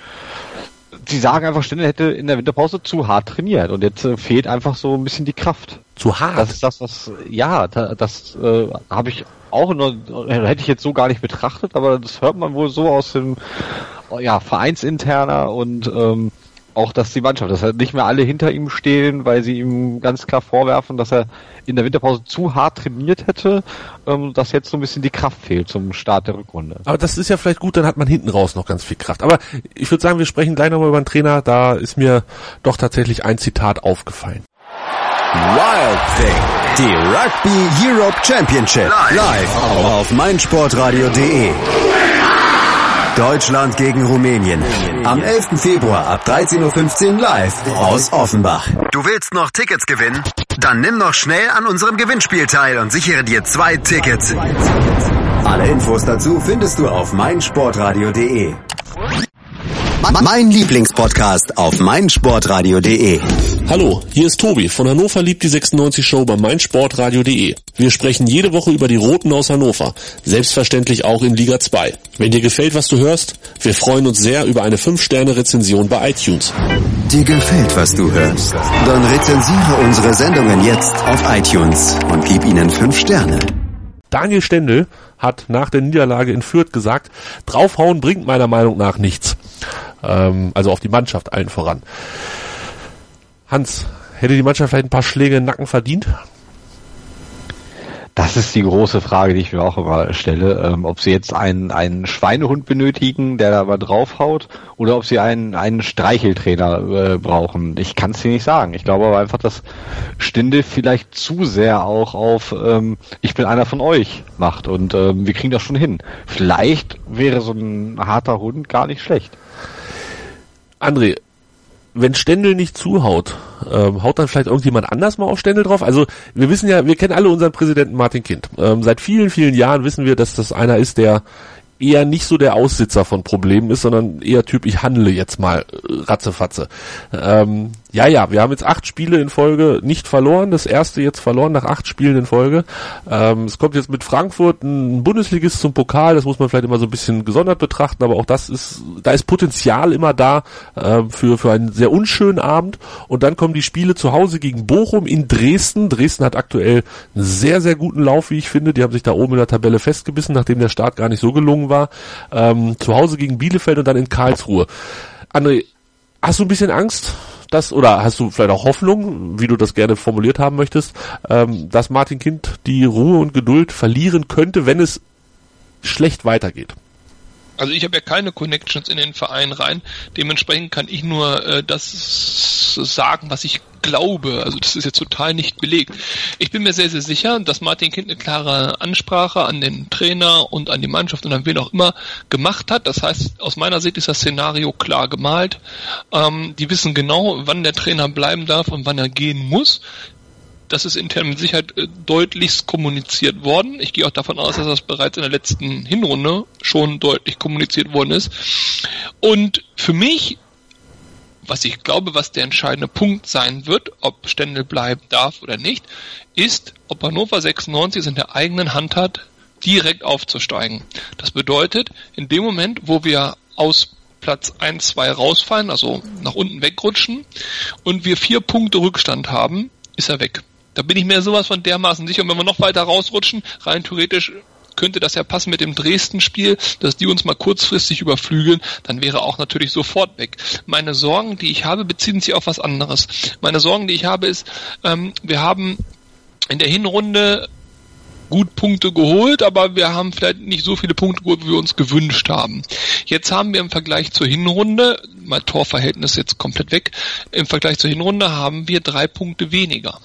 sie sagen einfach, Stindl hätte in der Winterpause zu hart trainiert und jetzt äh, fehlt einfach so ein bisschen die Kraft. Zu hart? Das ist das, was, ja, da, das äh, habe ich auch nur, hätte ich jetzt so gar nicht betrachtet, aber das hört man wohl so aus dem, ja, Vereinsinterner und ähm, auch, dass die Mannschaft, dass halt nicht mehr alle hinter ihm stehen, weil sie ihm ganz klar vorwerfen, dass er in der Winterpause zu hart trainiert hätte, ähm, dass jetzt so ein bisschen die Kraft fehlt zum Start der Rückrunde. Aber das ist ja vielleicht gut, dann hat man hinten raus noch ganz viel Kraft. Aber ich würde sagen, wir sprechen gleich nochmal über den Trainer. Da ist mir doch tatsächlich ein Zitat aufgefallen. Wild Thing. Die Rugby Europe Championship. Live auf meinsportradio.de. Deutschland gegen Rumänien. Am 11. Februar ab 13.15 Uhr live aus Offenbach. Du willst noch Tickets gewinnen? Dann nimm noch schnell an unserem Gewinnspiel teil und sichere dir zwei Tickets. Alle Infos dazu findest du auf meinsportradio.de. Mein Lieblingspodcast auf meinsportradio.de. Hallo, hier ist Tobi von Hannover liebt die 96 Show bei meinsportradio.de. Wir sprechen jede Woche über die Roten aus Hannover, selbstverständlich auch in Liga 2. Wenn dir gefällt, was du hörst, wir freuen uns sehr über eine 5-Sterne-Rezension bei iTunes. Dir gefällt, was du hörst? Dann rezensiere unsere Sendungen jetzt auf iTunes und gib ihnen 5 Sterne. Daniel Stendel hat nach der Niederlage in Fürth gesagt, draufhauen bringt meiner Meinung nach nichts. Ähm, also auf die Mannschaft allen voran. Hans, hätte die Mannschaft vielleicht ein paar Schläge den Nacken verdient? Das ist die große Frage, die ich mir auch immer stelle, ähm, ob sie jetzt einen, einen Schweinehund benötigen, der da mal draufhaut, oder ob sie einen, einen Streicheltrainer äh, brauchen. Ich kann es dir nicht sagen. Ich glaube aber einfach, dass Stinde vielleicht zu sehr auch auf ähm, ich bin einer von euch macht und ähm, wir kriegen das schon hin. Vielleicht wäre so ein harter Hund gar nicht schlecht. André, wenn Stendel nicht zuhaut, ähm, haut dann vielleicht irgendjemand anders mal auf Stendel drauf? Also wir wissen ja, wir kennen alle unseren Präsidenten Martin Kind. Ähm, seit vielen, vielen Jahren wissen wir, dass das einer ist, der eher nicht so der Aussitzer von Problemen ist, sondern eher Typ, ich handle jetzt mal äh, ratzefatze. Ähm, ja, ja, wir haben jetzt acht Spiele in Folge nicht verloren, das erste jetzt verloren nach acht Spielen in Folge. Ähm, es kommt jetzt mit Frankfurt ein Bundesligist zum Pokal, das muss man vielleicht immer so ein bisschen gesondert betrachten, aber auch das ist, da ist Potenzial immer da äh, für, für einen sehr unschönen Abend. Und dann kommen die Spiele zu Hause gegen Bochum in Dresden. Dresden hat aktuell einen sehr, sehr guten Lauf, wie ich finde. Die haben sich da oben in der Tabelle festgebissen, nachdem der Start gar nicht so gelungen war. Ähm, zu Hause gegen Bielefeld und dann in Karlsruhe. André, hast du ein bisschen Angst? Dass, oder hast du vielleicht auch Hoffnung, wie du das gerne formuliert haben möchtest, ähm, dass Martin Kind die Ruhe und Geduld verlieren könnte, wenn es schlecht weitergeht? Also ich habe ja keine Connections in den Verein rein. Dementsprechend kann ich nur äh, das sagen, was ich glaube. Also das ist jetzt total nicht belegt. Ich bin mir sehr, sehr sicher, dass Martin Kind eine klare Ansprache an den Trainer und an die Mannschaft und an wen auch immer gemacht hat. Das heißt, aus meiner Sicht ist das Szenario klar gemalt. Ähm, die wissen genau, wann der Trainer bleiben darf und wann er gehen muss das ist intern mit Sicherheit äh, deutlichst kommuniziert worden. Ich gehe auch davon aus, dass das bereits in der letzten Hinrunde schon deutlich kommuniziert worden ist. Und für mich, was ich glaube, was der entscheidende Punkt sein wird, ob Stendel bleiben darf oder nicht, ist, ob Hannover 96 es in der eigenen Hand hat, direkt aufzusteigen. Das bedeutet, in dem Moment, wo wir aus Platz 1, 2 rausfallen, also nach unten wegrutschen und wir vier Punkte Rückstand haben, ist er weg. Da bin ich mir sowas von dermaßen sicher. Und wenn wir noch weiter rausrutschen, rein theoretisch könnte das ja passen mit dem Dresden-Spiel, dass die uns mal kurzfristig überflügeln, dann wäre auch natürlich sofort weg. Meine Sorgen, die ich habe, beziehen sich auf was anderes. Meine Sorgen, die ich habe, ist, ähm, wir haben in der Hinrunde gut Punkte geholt, aber wir haben vielleicht nicht so viele Punkte geholt, wie wir uns gewünscht haben. Jetzt haben wir im Vergleich zur Hinrunde, mein Torverhältnis jetzt komplett weg, im Vergleich zur Hinrunde haben wir drei Punkte weniger.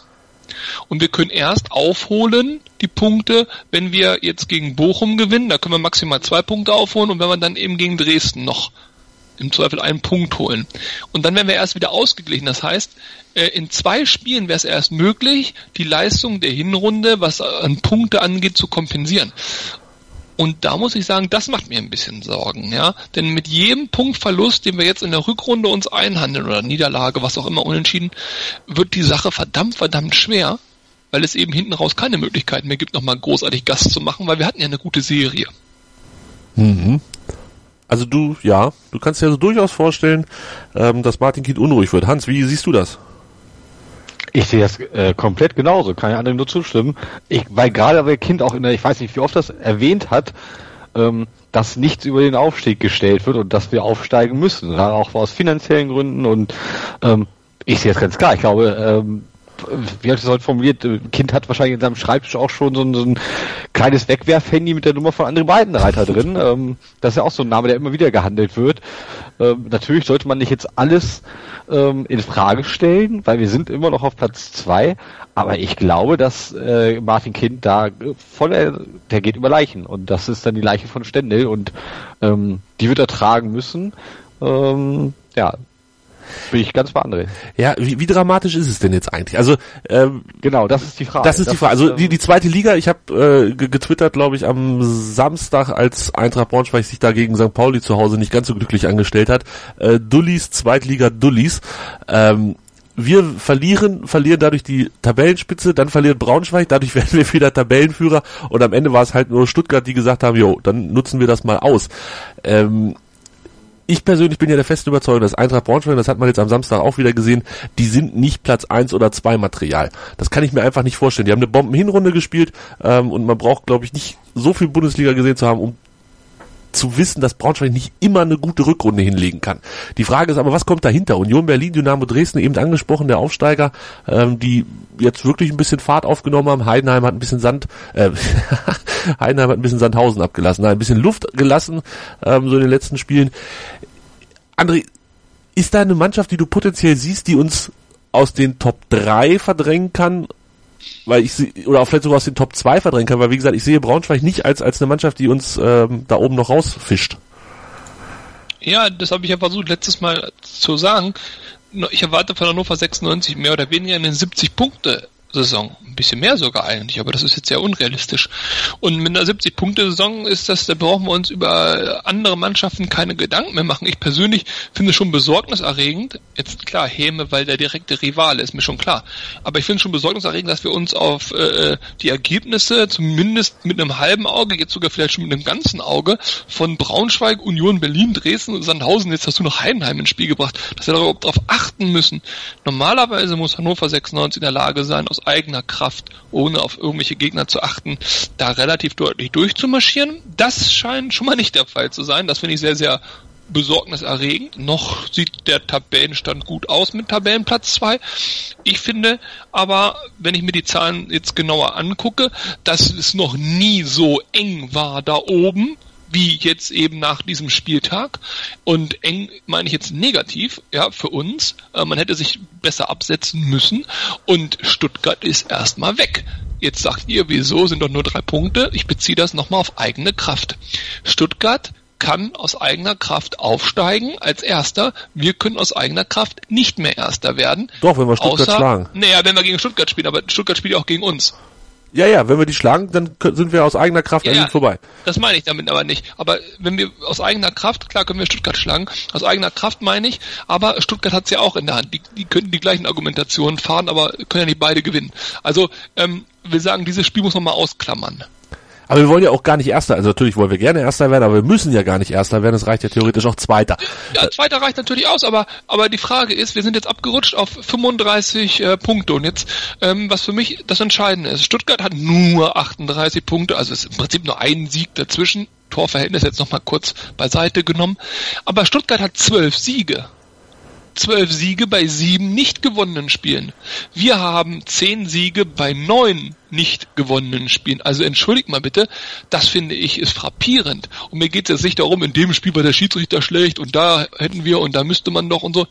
Und wir können erst aufholen die Punkte, wenn wir jetzt gegen Bochum gewinnen. Da können wir maximal zwei Punkte aufholen und wenn wir dann eben gegen Dresden noch im Zweifel einen Punkt holen. Und dann werden wir erst wieder ausgeglichen. Das heißt, äh, in zwei Spielen wäre es erst möglich, die Leistung der Hinrunde, was an Punkte angeht, zu kompensieren. Und da muss ich sagen, das macht mir ein bisschen Sorgen, ja. Denn mit jedem Punktverlust, den wir jetzt in der Rückrunde uns einhandeln oder Niederlage, was auch immer unentschieden, wird die Sache verdammt, verdammt schwer, weil es eben hinten raus keine Möglichkeiten mehr gibt, nochmal großartig Gast zu machen, weil wir hatten ja eine gute Serie. Mhm. Also du, ja, du kannst dir also durchaus vorstellen, ähm, dass Martin Kind unruhig wird. Hans, wie siehst du das? Ich sehe das äh, komplett genauso, kann ich anderen nur zustimmen. Ich, weil gerade weil Kind auch in der, ich weiß nicht, wie oft das erwähnt hat, ähm, dass nichts über den Aufstieg gestellt wird und dass wir aufsteigen müssen, auch aus finanziellen Gründen und ähm, ich sehe das ganz klar. Ich glaube, ähm, wie hat es heute formuliert, Kind hat wahrscheinlich in seinem Schreibtisch auch schon so ein, so ein kleines Wegwerfhandy mit der Nummer von André Weidenreiter drin. *laughs* Ähm, das ist ja auch so ein Name, der immer wieder gehandelt wird. Ähm, natürlich sollte man nicht jetzt alles ähm, in Frage stellen, weil wir sind immer noch auf Platz zwei. Aber ich glaube, dass äh, Martin Kind da voll, der geht über Leichen und das ist dann die Leiche von Stendel und ähm, die wird er tragen müssen. Ähm, ja, bin ich ganz bei André. Ja, wie, wie dramatisch ist es denn jetzt eigentlich? Also ähm, genau, das ist die Frage. Das ist das die Frage. Also die, die zweite Liga, ich habe äh, getwittert, glaube ich, am Samstag, als Eintracht Braunschweig sich da gegen St. Pauli zu Hause nicht ganz so glücklich angestellt hat. Äh, Dullis, Zweitliga Dullis. Ähm, wir verlieren, verlieren dadurch die Tabellenspitze, dann verliert Braunschweig, dadurch *laughs* werden wir wieder Tabellenführer und am Ende war es halt nur Stuttgart, die gesagt haben, jo, dann nutzen wir das mal aus. Ähm, ich persönlich bin ja der festen Überzeugung, dass Eintracht Braunschweig, das hat man jetzt am Samstag auch wieder gesehen, die sind nicht Platz eins oder zwei Material. Das kann ich mir einfach nicht vorstellen. Die haben eine Bombenhinrunde gespielt ähm, und man braucht, glaube ich, nicht so viel Bundesliga gesehen zu haben, um zu wissen, dass Braunschweig nicht immer eine gute Rückrunde hinlegen kann. Die Frage ist aber, was kommt dahinter? Union Berlin, Dynamo Dresden, eben angesprochen, der Aufsteiger, ähm, die jetzt wirklich ein bisschen Fahrt aufgenommen haben. Heidenheim hat ein bisschen Sand, äh, *laughs* Heidenheim hat ein bisschen Sandhausen abgelassen, ein bisschen Luft gelassen, ähm, so in den letzten Spielen. André, ist da eine Mannschaft, die du potenziell siehst, die uns aus den Top 3 verdrängen kann weil ich sie, oder auch vielleicht sogar aus den Top 2 verdrängen kann, weil wie gesagt, ich sehe Braunschweig nicht als, als eine Mannschaft, die uns ähm, da oben noch rausfischt. Ja, das habe ich ja versucht letztes Mal zu sagen. Ich erwarte von Hannover 96 mehr oder weniger eine 70 Punkte Saison. Ein bisschen mehr sogar eigentlich, aber das ist jetzt sehr unrealistisch. Und mit einer 70-Punkte-Saison ist das, da brauchen wir uns über andere Mannschaften keine Gedanken mehr machen. Ich persönlich finde es schon besorgniserregend. Jetzt klar, Häme, weil der direkte Rivale ist mir schon klar. Aber ich finde es schon besorgniserregend, dass wir uns auf äh, die Ergebnisse zumindest mit einem halben Auge, jetzt sogar vielleicht schon mit einem ganzen Auge, von Braunschweig, Union Berlin, Dresden und Sandhausen, jetzt hast du noch Heidenheim ins Spiel gebracht, dass wir darauf achten müssen. Normalerweise muss Hannover 96 in der Lage sein, aus eigener Kraft, ohne auf irgendwelche Gegner zu achten, da relativ deutlich durchzumarschieren. Das scheint schon mal nicht der Fall zu sein. Das finde ich sehr, sehr besorgniserregend. Noch sieht der Tabellenstand gut aus mit Tabellenplatz 2. Ich finde aber, wenn ich mir die Zahlen jetzt genauer angucke, dass es noch nie so eng war da oben wie jetzt eben nach diesem Spieltag. Und eng meine ich jetzt negativ, ja, für uns. Äh, man hätte sich besser absetzen müssen. Und Stuttgart ist erstmal weg. Jetzt sagt ihr, wieso sind doch nur drei Punkte? Ich beziehe das nochmal auf eigene Kraft. Stuttgart kann aus eigener Kraft aufsteigen als Erster. Wir können aus eigener Kraft nicht mehr Erster werden. Doch, wenn wir Stuttgart außer, schlagen. Naja, wenn wir gegen Stuttgart spielen, aber Stuttgart spielt ja auch gegen uns. Ja, ja, wenn wir die schlagen, dann sind wir aus eigener Kraft ja, eigentlich vorbei. Das meine ich damit aber nicht. Aber wenn wir aus eigener Kraft, klar können wir Stuttgart schlagen, aus eigener Kraft meine ich, aber Stuttgart hat es ja auch in der Hand. Die, die könnten die gleichen Argumentationen fahren, aber können ja nicht beide gewinnen. Also, ähm, wir sagen, dieses Spiel muss man mal ausklammern. Aber wir wollen ja auch gar nicht Erster. Also natürlich wollen wir gerne Erster werden, aber wir müssen ja gar nicht Erster werden. Es reicht ja theoretisch auch Zweiter. Ja, Zweiter reicht natürlich aus, aber aber die Frage ist, wir sind jetzt abgerutscht auf 35 äh, Punkte und jetzt, ähm, was für mich das Entscheidende ist, Stuttgart hat nur 38 Punkte, also ist im Prinzip nur ein Sieg dazwischen. Torverhältnis jetzt nochmal kurz beiseite genommen. Aber Stuttgart hat zwölf Siege zwölf Siege bei sieben nicht gewonnenen Spielen. Wir haben zehn Siege bei neun nicht gewonnenen Spielen. Also entschuldigt mal bitte, das finde ich ist frappierend. Und mir geht es jetzt nicht darum, in dem Spiel war der Schiedsrichter schlecht und da hätten wir und da müsste man doch und so.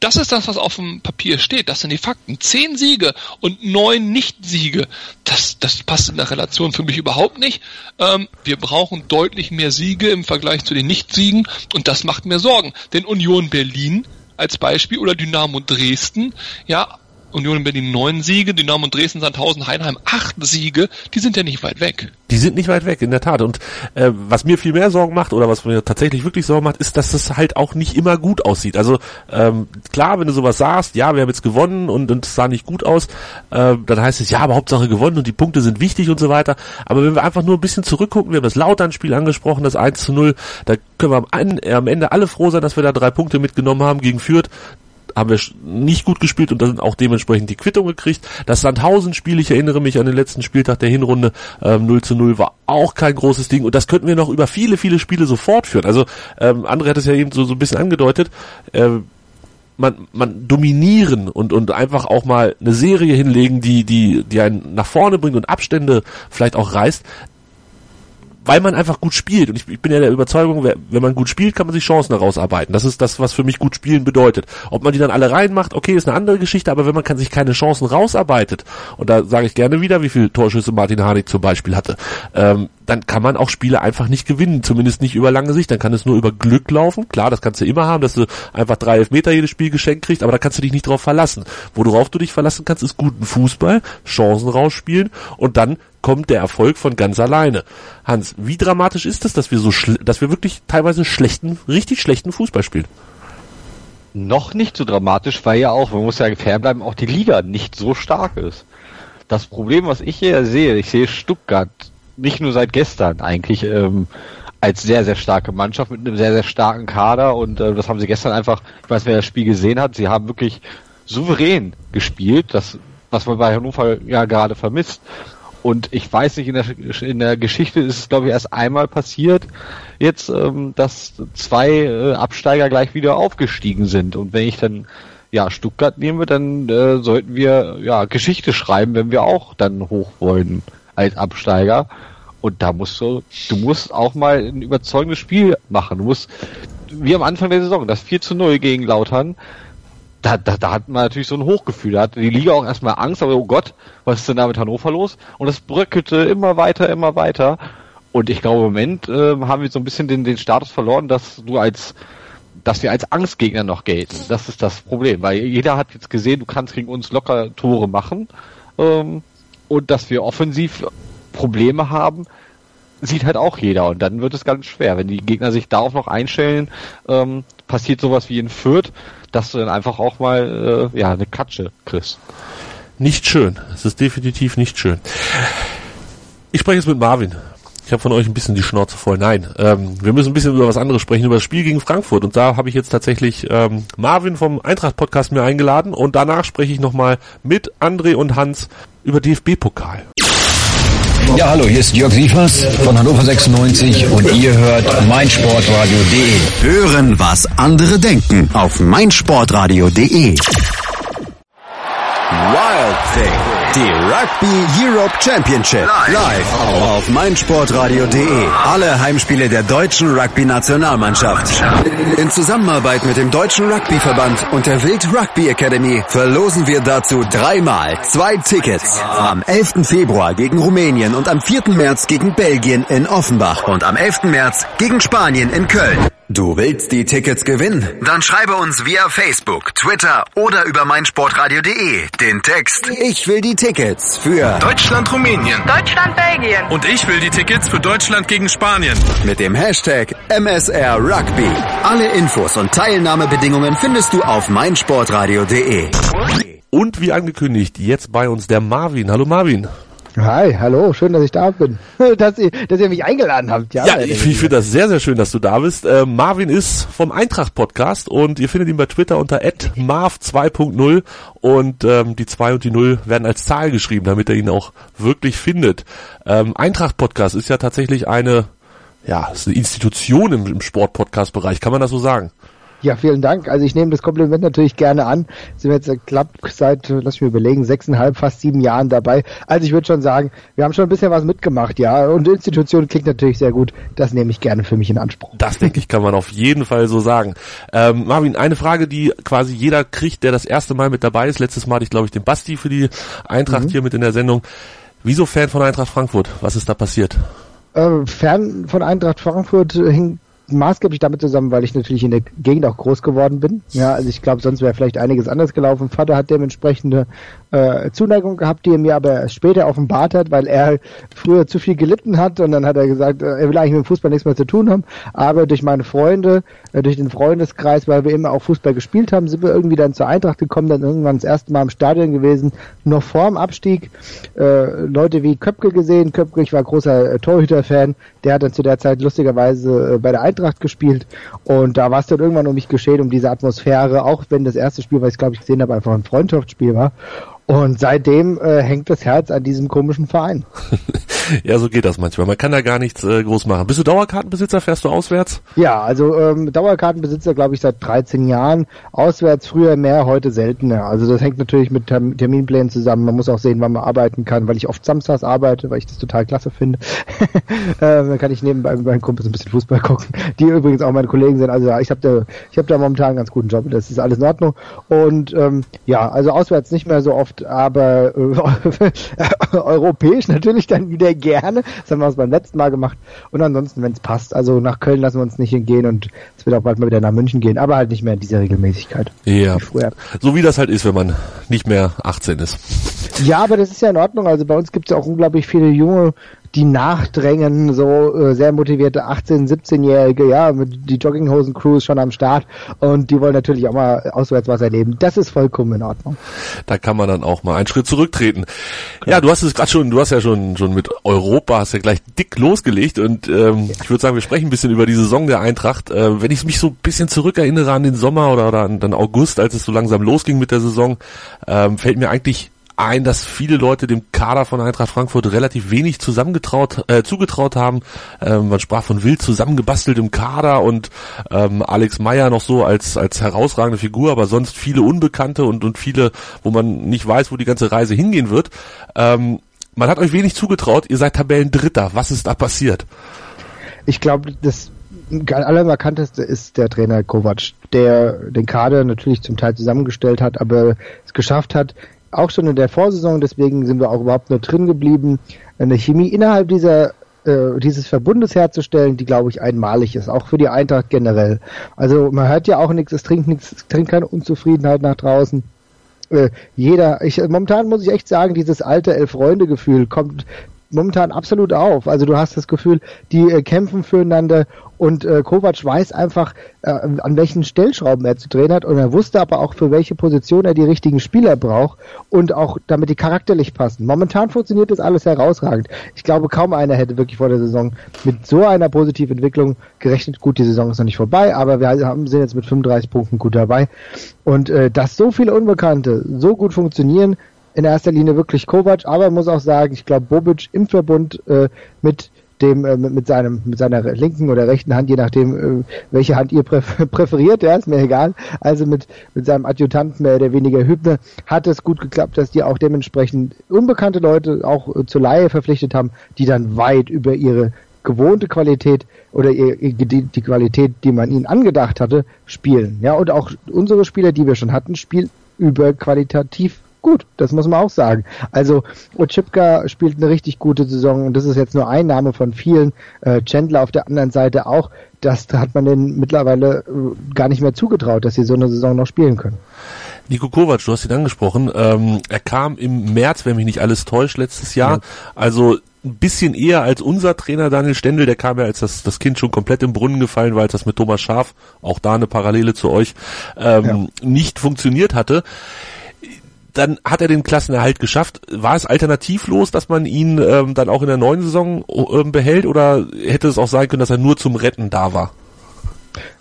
Das ist das, was auf dem Papier steht. Das sind die Fakten. Zehn Siege und neun Nicht-Siege. Das, das passt in der Relation für mich überhaupt nicht. Ähm, wir brauchen deutlich mehr Siege im Vergleich zu den Nicht-Siegen und das macht mir Sorgen. Denn Union Berlin als Beispiel oder Dynamo Dresden, ja, Union Berlin neun Siege, Dynamo Dresden, Sandhausen, Heinheim acht Siege, die sind ja nicht weit weg. Die sind nicht weit weg, in der Tat. Und äh, was mir viel mehr Sorgen macht oder was mir tatsächlich wirklich Sorgen macht, ist, dass es halt auch nicht immer gut aussieht. Also ähm, klar, wenn du sowas sagst, ja, wir haben jetzt gewonnen und, es sah nicht gut aus, äh, dann heißt es, ja, aber Hauptsache gewonnen und die Punkte sind wichtig und so weiter. Aber wenn wir einfach nur ein bisschen zurückgucken, wir haben das Lautern-Spiel angesprochen, das 1 zu 0, da können wir am, am Ende alle froh sein, dass wir da drei Punkte mitgenommen haben gegen Fürth haben wir nicht gut gespielt und dann auch dementsprechend die Quittung gekriegt. Das Sandhausen-Spiel, ich erinnere mich an den letzten Spieltag der Hinrunde, ähm, 0 zu 0 war auch kein großes Ding und das könnten wir noch über viele, viele Spiele so fortführen. Also ähm, André hat es ja eben so, so ein bisschen angedeutet. Ähm, man, man dominieren und, und einfach auch mal eine Serie hinlegen, die, die, die einen nach vorne bringt und Abstände vielleicht auch reißt, weil man einfach gut spielt. Und ich, ich bin ja der Überzeugung, wenn man gut spielt, kann man sich Chancen herausarbeiten. Das ist das, was für mich gut spielen bedeutet. Ob man die dann alle reinmacht, okay, ist eine andere Geschichte, aber wenn man kann sich keine Chancen rausarbeitet, und da sage ich gerne wieder, wie viele Torschüsse Martin Harnik zum Beispiel hatte, ähm, dann kann man auch Spiele einfach nicht gewinnen, zumindest nicht über lange Sicht. Dann kann es nur über Glück laufen. Klar, das kannst du immer haben, dass du einfach drei Elfmeter jedes Spiel geschenkt kriegst, aber da kannst du dich nicht drauf verlassen. Worauf du dich verlassen kannst, ist guten Fußball, Chancen rausspielen und dann kommt der Erfolg von ganz alleine. Hans, wie dramatisch ist es, dass wir so, dass wir wirklich teilweise schlechten, richtig schlechten Fußball spielen? Noch nicht so dramatisch, weil ja auch, man muss ja fair bleiben, auch die Liga nicht so stark ist. Das Problem, was ich hier sehe, ich sehe Stuttgart nicht nur seit gestern eigentlich ähm, als sehr, sehr starke Mannschaft mit einem sehr, sehr starken Kader und äh, das haben sie gestern einfach, ich weiß, wer das Spiel gesehen hat, sie haben wirklich souverän gespielt, das, was man bei Hannover ja gerade vermisst. Und ich weiß nicht, in der, in der Geschichte ist es, glaube ich, erst einmal passiert, jetzt, ähm, dass zwei äh, Absteiger gleich wieder aufgestiegen sind. Und wenn ich dann ja Stuttgart nehme, dann äh, sollten wir ja Geschichte schreiben, wenn wir auch dann hoch wollen als Absteiger. Und da musst du, du musst auch mal ein überzeugendes Spiel machen. Du musst, wie am Anfang der Saison, das 4 zu 0 gegen Lautern, da, da, da hat man natürlich so ein Hochgefühl. Da hatte die Liga auch erstmal Angst, aber oh Gott, was ist denn da mit Hannover los? Und es bröckelte immer weiter, immer weiter. Und ich glaube, im Moment äh, haben wir so ein bisschen den, den Status verloren, dass du als dass wir als Angstgegner noch gelten. Das ist das Problem, weil jeder hat jetzt gesehen, du kannst gegen uns locker Tore machen ähm, und dass wir offensiv Probleme haben, sieht halt auch jeder und dann wird es ganz schwer. Wenn die Gegner sich darauf noch einstellen, ähm, passiert sowas wie in Fürth, dass du dann einfach auch mal äh, ja eine Katsche kriegst. Nicht schön. Es ist definitiv nicht schön. Ich spreche jetzt mit Marvin. Ich habe von euch ein bisschen die Schnauze voll. Nein, ähm, wir müssen ein bisschen über was anderes sprechen, über das Spiel gegen Frankfurt. Und da habe ich jetzt tatsächlich ähm, Marvin vom Eintracht-Podcast mir eingeladen. Und danach spreche ich nochmal mit André und Hans über DFB-Pokal. Ja, hallo, hier ist Jörg Sievers von Hannover 96 und ihr hört meinsportradio.de. Hören, was andere denken auf meinsportradio.de. Wild Thing. Die Rugby Europe Championship. Live auf meinsportradio.de. Alle Heimspiele der deutschen Rugby-Nationalmannschaft. In Zusammenarbeit mit dem Deutschen Rugbyverband und der Wild Rugby Academy verlosen wir dazu dreimal zwei Tickets. Am 11. Februar gegen Rumänien und am 4. März gegen Belgien in Offenbach und am 11. März gegen Spanien in Köln. Du willst die Tickets gewinnen? Dann schreibe uns via Facebook, Twitter oder über meinsportradio.de den Text Ich will die Tickets für Deutschland Rumänien. Deutschland Belgien. Und ich will die Tickets für Deutschland gegen Spanien. mit dem Hashtag MSR Rugby. Alle Infos und Teilnahmebedingungen findest du auf meinsportradio.de. Und wie angekündigt, jetzt bei uns der Marvin. Hallo Marvin. Hi, hallo, schön, dass ich da bin. *laughs* dass, ihr, dass ihr mich eingeladen habt. Ja, Ja, ich, ich finde das sehr, sehr schön, dass du da bist. Äh, Marvin ist vom Eintracht-Podcast und ihr findet ihn bei Twitter unter marv 2.0 und ähm, die 2 und die 0 werden als Zahl geschrieben, damit er ihn auch wirklich findet. Ähm, Eintracht-Podcast ist ja tatsächlich eine, ja, ist eine Institution im, im Sport-Podcast-Bereich, kann man das so sagen? Ja, vielen Dank. Also ich nehme das Kompliment natürlich gerne an. Sind wir jetzt äh, knapp seit, lass mich überlegen, sechseinhalb, fast sieben Jahren dabei. Also ich würde schon sagen, wir haben schon ein bisschen was mitgemacht, ja. Und Institution klingt natürlich sehr gut. Das nehme ich gerne für mich in Anspruch. Das denke ich, kann man auf jeden Fall so sagen. Ähm, Marvin, eine Frage, die quasi jeder kriegt, der das erste Mal mit dabei ist. Letztes Mal hatte ich, glaube ich, den Basti für die Eintracht hier mit in der Sendung. Wieso Fan von Eintracht Frankfurt? Was ist da passiert? Äh, fern von Eintracht Frankfurt äh, hing maßgeblich damit zusammen, weil ich natürlich in der Gegend auch groß geworden bin. Ja, also ich glaube, sonst wäre vielleicht einiges anders gelaufen. Vater hat dementsprechende äh, Zuneigung gehabt, die er mir aber später offenbart hat, weil er früher zu viel gelitten hat und dann hat er gesagt, äh, er will eigentlich mit dem Fußball nichts mehr zu tun haben. Aber durch meine Freunde, äh, durch den Freundeskreis, weil wir immer auch Fußball gespielt haben, sind wir irgendwie dann zur Eintracht gekommen, dann irgendwann das erste Mal im Stadion gewesen, noch vor dem Abstieg. Äh, Leute wie Köpke gesehen. Köpke, ich war großer äh, Torhüter-Fan, der hat dann zu der Zeit lustigerweise äh, bei der Eintracht gespielt und da war es dann irgendwann um mich geschehen, um diese Atmosphäre, auch wenn das erste Spiel, was ich glaube ich gesehen habe, einfach ein Freundschaftsspiel war. Und seitdem äh, hängt das Herz an diesem komischen Verein. *laughs* ja, so geht das manchmal. Man kann da gar nichts äh, groß machen. Bist du Dauerkartenbesitzer? Fährst du auswärts? Ja, also ähm, Dauerkartenbesitzer, glaube ich, seit 13 Jahren. Auswärts früher mehr, heute seltener. Also das hängt natürlich mit Term Terminplänen zusammen. Man muss auch sehen, wann man arbeiten kann, weil ich oft samstags arbeite, weil ich das total klasse finde. *laughs* äh, dann kann ich nebenbei mit meinen Kumpels ein bisschen Fußball gucken, die übrigens auch meine Kollegen sind. Also ich habe da, ich habe da momentan einen ganz guten Job. Das ist alles in Ordnung. Und ähm, ja, also auswärts nicht mehr so oft oft, aber äh, *laughs* europäisch natürlich dann wieder gerne. Das haben wir uns beim letzten Mal gemacht. Und ansonsten, wenn es passt. Also nach Köln lassen wir uns nicht hingehen und es wird auch bald mal wieder nach München gehen, aber halt nicht mehr in dieser Regelmäßigkeit. Ja. Wie so wie das halt ist, wenn man nicht mehr 18 ist. Ja, aber das ist ja in Ordnung. Also bei uns gibt es ja auch unglaublich viele junge die nachdrängen, so äh, sehr motivierte 18-, 17-Jährige, ja, mit die Jogginghosen-Crew ist schon am Start und die wollen natürlich auch mal auswärts was erleben. Das ist vollkommen in Ordnung. Da kann man dann auch mal einen Schritt zurücktreten. Ja, du hast es gerade schon, du hast ja schon schon mit Europa, hast ja gleich dick losgelegt und ähm, ich würde sagen, wir sprechen ein bisschen über die Saison der Eintracht. Äh, wenn ich mich so ein bisschen zurückerinnere an den Sommer oder, oder an den August, als es so langsam losging mit der Saison, ähm, fällt mir eigentlich ein, dass viele Leute dem Kader von Eintracht Frankfurt relativ wenig zusammengetraut, äh, zugetraut haben. Ähm, man sprach von wild zusammengebasteltem Kader und ähm, Alex Meyer noch so als als herausragende Figur, aber sonst viele Unbekannte und und viele, wo man nicht weiß, wo die ganze Reise hingehen wird. Ähm, man hat euch wenig zugetraut. Ihr seid Tabellendritter. Was ist da passiert? Ich glaube, das allermarkanteste ist der Trainer Kovac, der den Kader natürlich zum Teil zusammengestellt hat, aber es geschafft hat, auch schon in der Vorsaison, deswegen sind wir auch überhaupt nur drin geblieben, eine Chemie innerhalb dieser äh, dieses Verbundes herzustellen, die glaube ich einmalig ist, auch für die Eintracht generell. Also man hört ja auch nichts, es trinkt nichts, es trinkt keine Unzufriedenheit nach draußen. Äh, jeder, ich, momentan muss ich echt sagen, dieses alte Elf-Freunde-Gefühl kommt momentan absolut auf. Also du hast das Gefühl, die äh, kämpfen füreinander und äh, Kovac weiß einfach, äh, an welchen Stellschrauben er zu drehen hat und er wusste aber auch, für welche Position er die richtigen Spieler braucht und auch damit die charakterlich passen. Momentan funktioniert das alles herausragend. Ich glaube, kaum einer hätte wirklich vor der Saison mit so einer positiven Entwicklung gerechnet. Gut, die Saison ist noch nicht vorbei, aber wir haben, sind jetzt mit 35 Punkten gut dabei. Und äh, dass so viele Unbekannte so gut funktionieren, in erster Linie wirklich Kovac, aber muss auch sagen, ich glaube Bobic im Verbund äh, mit dem äh, mit seinem mit seiner linken oder rechten Hand, je nachdem äh, welche Hand ihr *laughs* präferiert, ja, ist mir egal. Also mit mit seinem Adjutanten mehr oder weniger Hübner hat es gut geklappt, dass die auch dementsprechend unbekannte Leute auch äh, zur Laie verpflichtet haben, die dann weit über ihre gewohnte Qualität oder die, die Qualität, die man ihnen angedacht hatte, spielen. Ja, und auch unsere Spieler, die wir schon hatten, spielen über qualitativ gut, das muss man auch sagen. Also Ochipka spielt eine richtig gute Saison und das ist jetzt nur ein Name von vielen. Äh, Chandler auf der anderen Seite auch. Das hat man denen mittlerweile äh, gar nicht mehr zugetraut, dass sie so eine Saison noch spielen können. Nico Kovac, du hast ihn angesprochen. Ähm, er kam im März, wenn mich nicht alles täuscht, letztes Jahr. Ja. Also ein bisschen eher als unser Trainer Daniel Stendel, der kam ja, als das, das Kind schon komplett im Brunnen gefallen war, als das mit Thomas Schaf, auch da eine Parallele zu euch, ähm, ja. nicht funktioniert hatte dann hat er den Klassenerhalt geschafft. War es alternativlos, dass man ihn ähm, dann auch in der neuen Saison ähm, behält oder hätte es auch sein können, dass er nur zum Retten da war?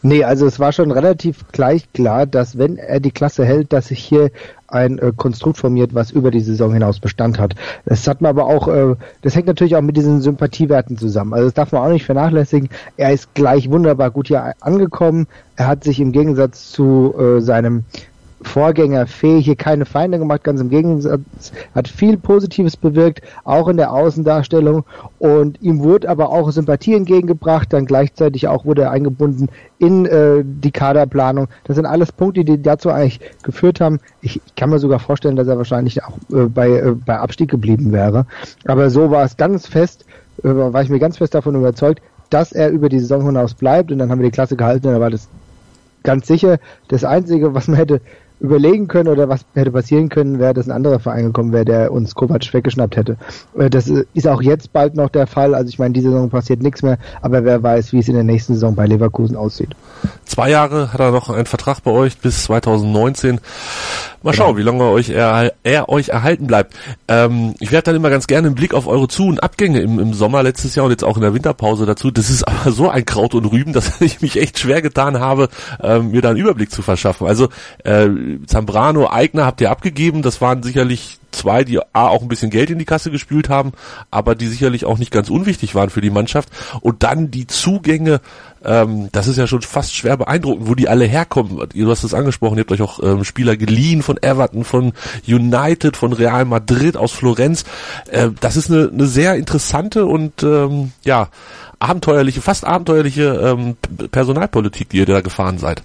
Nee, also es war schon relativ gleich klar, dass wenn er die Klasse hält, dass sich hier ein äh, Konstrukt formiert, was über die Saison hinaus Bestand hat. Das hat man aber auch, äh, das hängt natürlich auch mit diesen Sympathiewerten zusammen. Also das darf man auch nicht vernachlässigen. Er ist gleich wunderbar gut hier angekommen. Er hat sich im Gegensatz zu äh, seinem Vorgänger Fee hier keine Feinde gemacht, ganz im Gegensatz, hat viel Positives bewirkt, auch in der Außendarstellung und ihm wurde aber auch Sympathie entgegengebracht, dann gleichzeitig auch wurde er eingebunden in äh, die Kaderplanung. Das sind alles Punkte, die dazu eigentlich geführt haben. Ich, ich kann mir sogar vorstellen, dass er wahrscheinlich auch äh, bei, äh, bei Abstieg geblieben wäre. Aber so war es ganz fest, äh, war ich mir ganz fest davon überzeugt, dass er über die Saison hinaus bleibt und dann haben wir die Klasse gehalten und da war das ganz sicher das Einzige, was man hätte überlegen können oder was hätte passieren können, wäre, dass ein anderer Verein gekommen wäre, der uns Kovac weggeschnappt hätte. Äh, das ist auch jetzt bald noch der Fall. Also ich meine, diese Saison passiert nichts mehr, aber wer weiß, wie es in der nächsten Saison bei Leverkusen aussieht. Zwei Jahre hat er noch einen Vertrag bei euch bis 2019. Mal schauen, genau. wie lange euch er, er euch erhalten bleibt. Ähm, ich werde dann immer ganz gerne einen Blick auf eure Zu- und Abgänge im, im Sommer letztes Jahr und jetzt auch in der Winterpause dazu. Das ist aber so ein Kraut und Rüben, *laughs* dass ich mich echt schwer getan habe, ähm, mir da einen Überblick zu verschaffen. Also äh, Zambrano, Eigner habt ihr abgegeben. Das waren sicherlich zwei, die A, auch ein bisschen Geld in die Kasse gespült haben, aber die sicherlich auch nicht ganz unwichtig waren für die Mannschaft. Und dann die Zugänge, ähm, das ist ja schon fast schwer beeindruckend, wo die alle herkommen. Du hast es angesprochen, ihr habt euch auch ähm, Spieler geliehen von Everton, von United, von Real Madrid, aus Florenz. Äh, das ist eine, eine sehr interessante und ähm, ja, abenteuerliche, fast abenteuerliche ähm, Personalpolitik, die ihr da gefahren seid.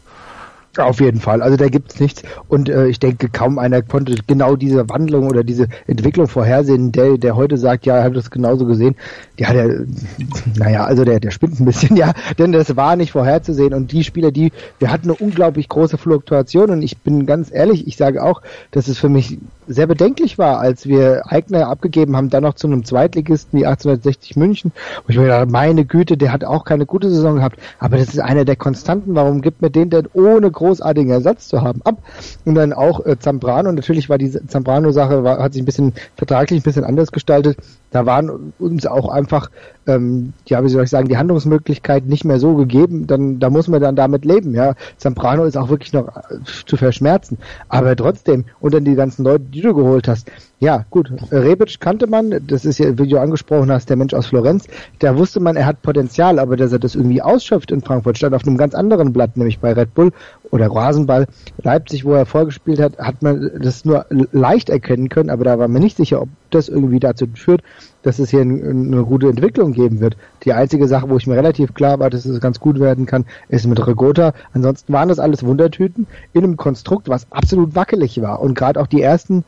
Auf jeden Fall. Also da gibt's nichts. Und äh, ich denke, kaum einer konnte genau diese Wandlung oder diese Entwicklung vorhersehen. Der, der heute sagt, ja, er hat das genauso gesehen. Ja, der, *laughs* naja, also der, der spinnt ein bisschen, *laughs* ja. Denn das war nicht vorherzusehen. Und die Spieler, die, wir hatten eine unglaublich große Fluktuation. Und ich bin ganz ehrlich, ich sage auch, dass es für mich sehr bedenklich war, als wir Eigner abgegeben haben, dann noch zu einem Zweitligisten wie 1860 München. Und ich mir gedacht, meine Güte, der hat auch keine gute Saison gehabt. Aber das ist einer der Konstanten. Warum gibt mir den denn ohne großartigen Ersatz zu haben ab? Und dann auch äh, Zambrano. Natürlich war diese Zambrano-Sache, hat sich ein bisschen vertraglich ein bisschen anders gestaltet. Da waren uns auch einfach, ähm, ja, wie soll ich sagen, die Handlungsmöglichkeiten nicht mehr so gegeben. Dann, da muss man dann damit leben. Ja, Zambrano ist auch wirklich noch äh, zu verschmerzen. Aber trotzdem, und dann die ganzen Leute, die du geholt hast, ja, gut. Rebic kannte man, das ist ja, wie du angesprochen hast, der Mensch aus Florenz. Da wusste man, er hat Potenzial, aber dass er das irgendwie ausschöpft in Frankfurt, stand auf einem ganz anderen Blatt, nämlich bei Red Bull oder Rasenball Leipzig, wo er vorgespielt hat, hat man das nur leicht erkennen können, aber da war man nicht sicher, ob das irgendwie dazu führt, dass es hier eine gute Entwicklung geben wird. Die einzige Sache, wo ich mir relativ klar war, dass es ganz gut werden kann, ist mit Regota. Ansonsten waren das alles Wundertüten in einem Konstrukt, was absolut wackelig war. Und gerade auch die ersten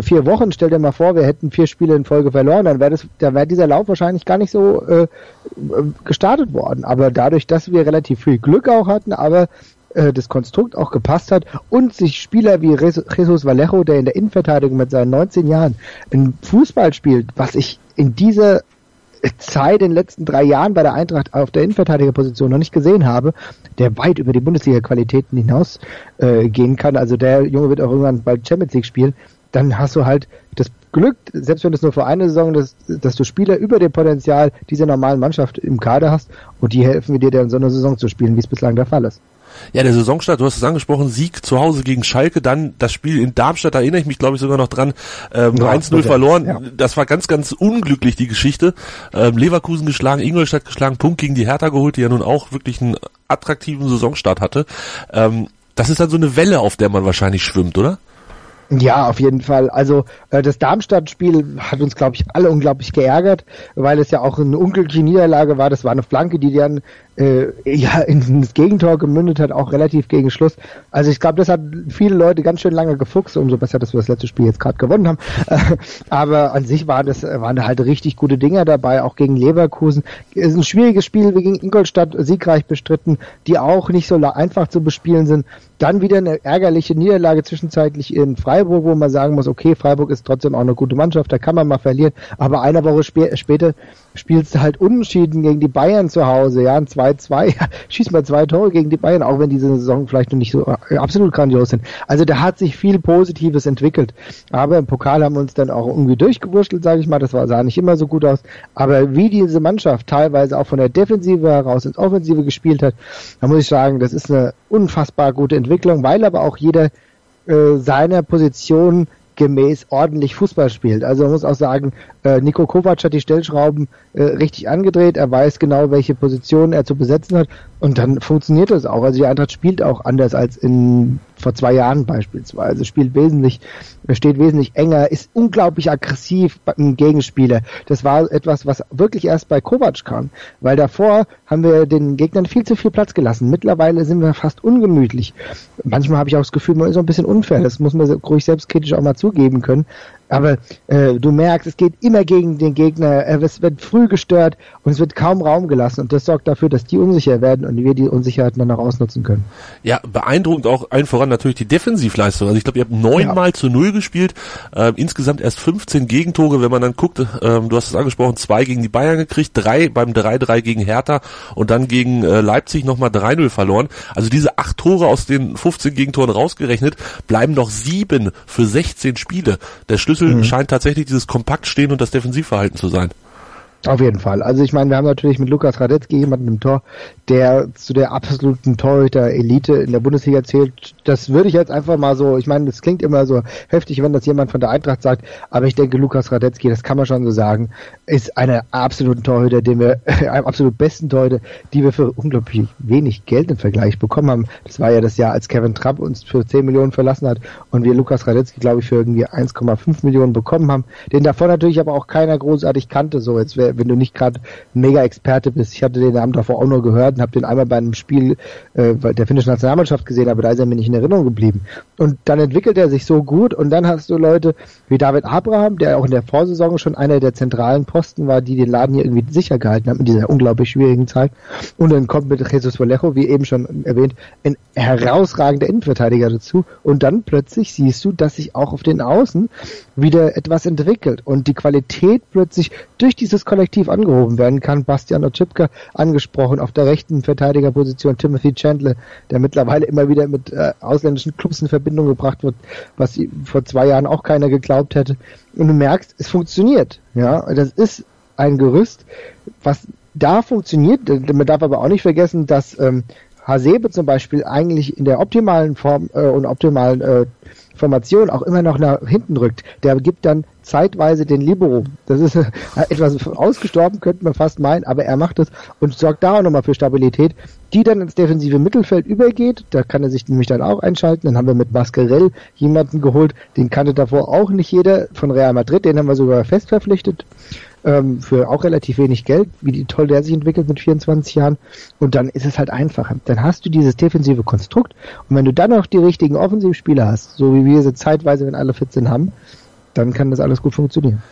vier Wochen, stell dir mal vor, wir hätten vier Spiele in Folge verloren, dann wäre das, da wäre dieser Lauf wahrscheinlich gar nicht so äh, gestartet worden. Aber dadurch, dass wir relativ viel Glück auch hatten, aber äh, das Konstrukt auch gepasst hat und sich Spieler wie Jesus Vallejo, der in der Innenverteidigung mit seinen 19 Jahren ein Fußball spielt, was ich in dieser Zeit in den letzten drei Jahren bei der Eintracht auf der Innenverteidigerposition noch nicht gesehen habe, der weit über die Bundesliga-Qualitäten hinaus äh, gehen kann. Also der Junge wird auch irgendwann bald Champions League spielen. Dann hast du halt das Glück, selbst wenn es nur für eine Saison ist, dass du Spieler über dem Potenzial dieser normalen Mannschaft im Kader hast und die helfen dir dann so eine Saison zu spielen, wie es bislang der Fall ist. Ja, der Saisonstart, du hast es angesprochen, Sieg zu Hause gegen Schalke, dann das Spiel in Darmstadt, da erinnere ich mich, glaube ich, sogar noch dran, ähm, ja, 1-0 verloren. Ja. Das war ganz, ganz unglücklich, die Geschichte. Ähm, Leverkusen geschlagen, Ingolstadt geschlagen, Punkt gegen die Hertha geholt, die ja nun auch wirklich einen attraktiven Saisonstart hatte. Ähm, das ist dann so eine Welle, auf der man wahrscheinlich schwimmt, oder? Ja, auf jeden Fall. Also äh, das Darmstadt-Spiel hat uns, glaube ich, alle unglaublich geärgert, weil es ja auch eine unglückliche Niederlage war. Das war eine Flanke, die dann äh, ja ins Gegentor gemündet hat, auch relativ gegen Schluss. Also ich glaube, das hat viele Leute ganz schön lange gefuchst, umso besser, dass wir das letzte Spiel jetzt gerade gewonnen haben. *laughs* aber an sich waren das waren da halt richtig gute Dinger dabei, auch gegen Leverkusen. Es ist ein schwieriges Spiel gegen Ingolstadt siegreich bestritten, die auch nicht so einfach zu bespielen sind. Dann wieder eine ärgerliche Niederlage zwischenzeitlich in Freiburg, wo man sagen muss, okay, Freiburg ist trotzdem auch eine gute Mannschaft, da kann man mal verlieren. Aber eine Woche sp später spielst du halt unentschieden gegen die Bayern zu Hause, ja, ein 2-2, *laughs* schießt mal zwei Tore gegen die Bayern, auch wenn diese Saison vielleicht noch nicht so äh, absolut grandios sind. Also da hat sich viel Positives entwickelt. Aber im Pokal haben wir uns dann auch irgendwie durchgewurschtelt, sage ich mal, das sah nicht immer so gut aus. Aber wie diese Mannschaft teilweise auch von der Defensive heraus ins Offensive gespielt hat, da muss ich sagen, das ist eine unfassbar gute Entwicklung, weil aber auch jeder äh, seiner Position gemäß ordentlich Fußball spielt. Also man muss auch sagen, äh, Nico Kovac hat die Stellschrauben äh, richtig angedreht. Er weiß genau, welche Position er zu besetzen hat. Und dann funktioniert das auch. Also die Eintracht spielt auch anders als in vor zwei Jahren beispielsweise. Spielt wesentlich, steht wesentlich enger, ist unglaublich aggressiv beim Gegenspieler. Das war etwas, was wirklich erst bei Kovac kam. Weil davor haben wir den Gegnern viel zu viel Platz gelassen. Mittlerweile sind wir fast ungemütlich. Manchmal habe ich auch das Gefühl, man ist so ein bisschen unfair. Das muss man ruhig selbstkritisch auch mal zugeben können. Aber äh, du merkst, es geht immer gegen den Gegner, es wird früh gestört und es wird kaum Raum gelassen und das sorgt dafür, dass die unsicher werden und wir die Unsicherheiten dann auch ausnutzen können. Ja, beeindruckend auch allen voran natürlich die Defensivleistung. Also ich glaube, ihr habt neunmal ja. zu null gespielt, äh, insgesamt erst 15 Gegentore, wenn man dann guckt, äh, du hast es angesprochen, zwei gegen die Bayern gekriegt, drei beim 3-3 gegen Hertha und dann gegen äh, Leipzig nochmal 3-0 verloren. Also diese acht Tore aus den 15 Gegentoren rausgerechnet, bleiben noch sieben für 16 Spiele. Der Schlüssel Schlüssel mhm. scheint tatsächlich dieses Kompaktstehen und das Defensivverhalten zu sein. Auf jeden Fall. Also ich meine, wir haben natürlich mit Lukas Radetzky jemanden im Tor, der zu der absoluten Torhüter-Elite in der Bundesliga zählt. Das würde ich jetzt einfach mal so, ich meine, das klingt immer so heftig, wenn das jemand von der Eintracht sagt, aber ich denke, Lukas Radetzky, das kann man schon so sagen, ist einer absoluten Torhüter, den wir, *laughs* einem absolut besten Torhüter, die wir für unglaublich wenig Geld im Vergleich bekommen haben. Das war ja das Jahr, als Kevin Trapp uns für 10 Millionen verlassen hat und wir Lukas Radetzky, glaube ich, für irgendwie 1,5 Millionen bekommen haben, den davon natürlich aber auch keiner großartig kannte, so jetzt wäre wenn du nicht gerade mega Experte bist. Ich hatte den Namen davor auch nur gehört und habe den einmal bei einem Spiel äh, der finnischen Nationalmannschaft gesehen, aber da ist er mir nicht in Erinnerung geblieben. Und dann entwickelt er sich so gut und dann hast du Leute wie David Abraham, der auch in der Vorsaison schon einer der zentralen Posten war, die den Laden hier irgendwie sicher gehalten haben in dieser unglaublich schwierigen Zeit. Und dann kommt mit Jesus Vallejo, wie eben schon erwähnt, ein herausragender Innenverteidiger dazu. Und dann plötzlich siehst du, dass sich auch auf den Außen wieder etwas entwickelt und die Qualität plötzlich durch dieses Kollektiv angehoben werden kann. Bastian Oczipka angesprochen, auf der rechten Verteidigerposition Timothy Chandler, der mittlerweile immer wieder mit äh, ausländischen Clubs in Verbindung gebracht wird, was vor zwei Jahren auch keiner geglaubt hätte. Und du merkst, es funktioniert. Ja, das ist ein Gerüst, was da funktioniert. Man darf aber auch nicht vergessen, dass ähm, Hasebe zum Beispiel eigentlich in der optimalen Form äh, und optimalen äh, Formation auch immer noch nach hinten rückt. Der gibt dann zeitweise den Libero. Das ist *laughs* etwas ausgestorben, könnte man fast meinen, aber er macht es und sorgt da auch nochmal für Stabilität, die dann ins defensive Mittelfeld übergeht. Da kann er sich nämlich dann auch einschalten. Dann haben wir mit Mascarell jemanden geholt, den kannte davor auch nicht jeder von Real Madrid, den haben wir sogar fest verpflichtet ähm, für auch relativ wenig Geld, wie toll der sich entwickelt mit 24 Jahren. Und dann ist es halt einfacher. Dann hast du dieses defensive Konstrukt und wenn du dann noch die richtigen Offensivspieler hast, so wie wir sie zeitweise, wenn alle 14 haben, dann kann das alles gut funktionieren.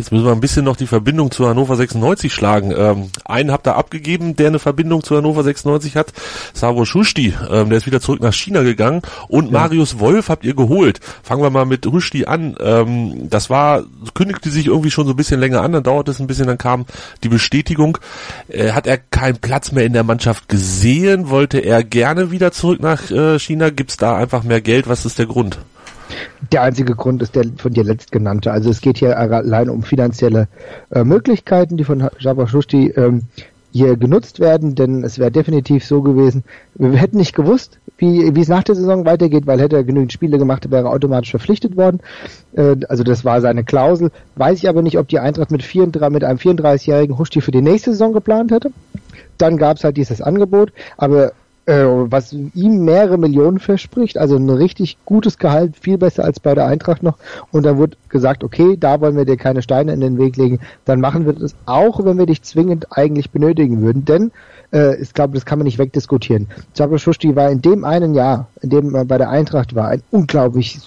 Jetzt müssen wir ein bisschen noch die Verbindung zu Hannover 96 schlagen. Ähm, einen habt ihr abgegeben, der eine Verbindung zu Hannover 96 hat. Savo Schusti, ähm, der ist wieder zurück nach China gegangen. Und ja. Marius Wolf habt ihr geholt. Fangen wir mal mit Husti an. Ähm, das war, kündigte sich irgendwie schon so ein bisschen länger an, dann dauerte es ein bisschen, dann kam die Bestätigung. Äh, hat er keinen Platz mehr in der Mannschaft gesehen? Wollte er gerne wieder zurück nach äh, China? Gibt es da einfach mehr Geld? Was ist der Grund? Der einzige Grund ist der von dir letztgenannte. Also es geht hier allein um finanzielle äh, Möglichkeiten, die von Jabashushti ähm, hier genutzt werden, denn es wäre definitiv so gewesen, wir hätten nicht gewusst, wie, wie es nach der Saison weitergeht, weil hätte er genügend Spiele gemacht, wäre er automatisch verpflichtet worden. Äh, also das war seine Klausel. Weiß ich aber nicht, ob die Eintracht mit, 34, mit einem 34-jährigen Huschti für die nächste Saison geplant hätte. Dann gab es halt dieses Angebot, aber äh, was ihm mehrere Millionen verspricht, also ein richtig gutes Gehalt, viel besser als bei der Eintracht noch. Und dann wurde gesagt, okay, da wollen wir dir keine Steine in den Weg legen, dann machen wir das auch, wenn wir dich zwingend eigentlich benötigen würden. Denn äh, ich glaube, das kann man nicht wegdiskutieren. Zabel Schusti war in dem einen Jahr, in dem er bei der Eintracht war, ein unglaublich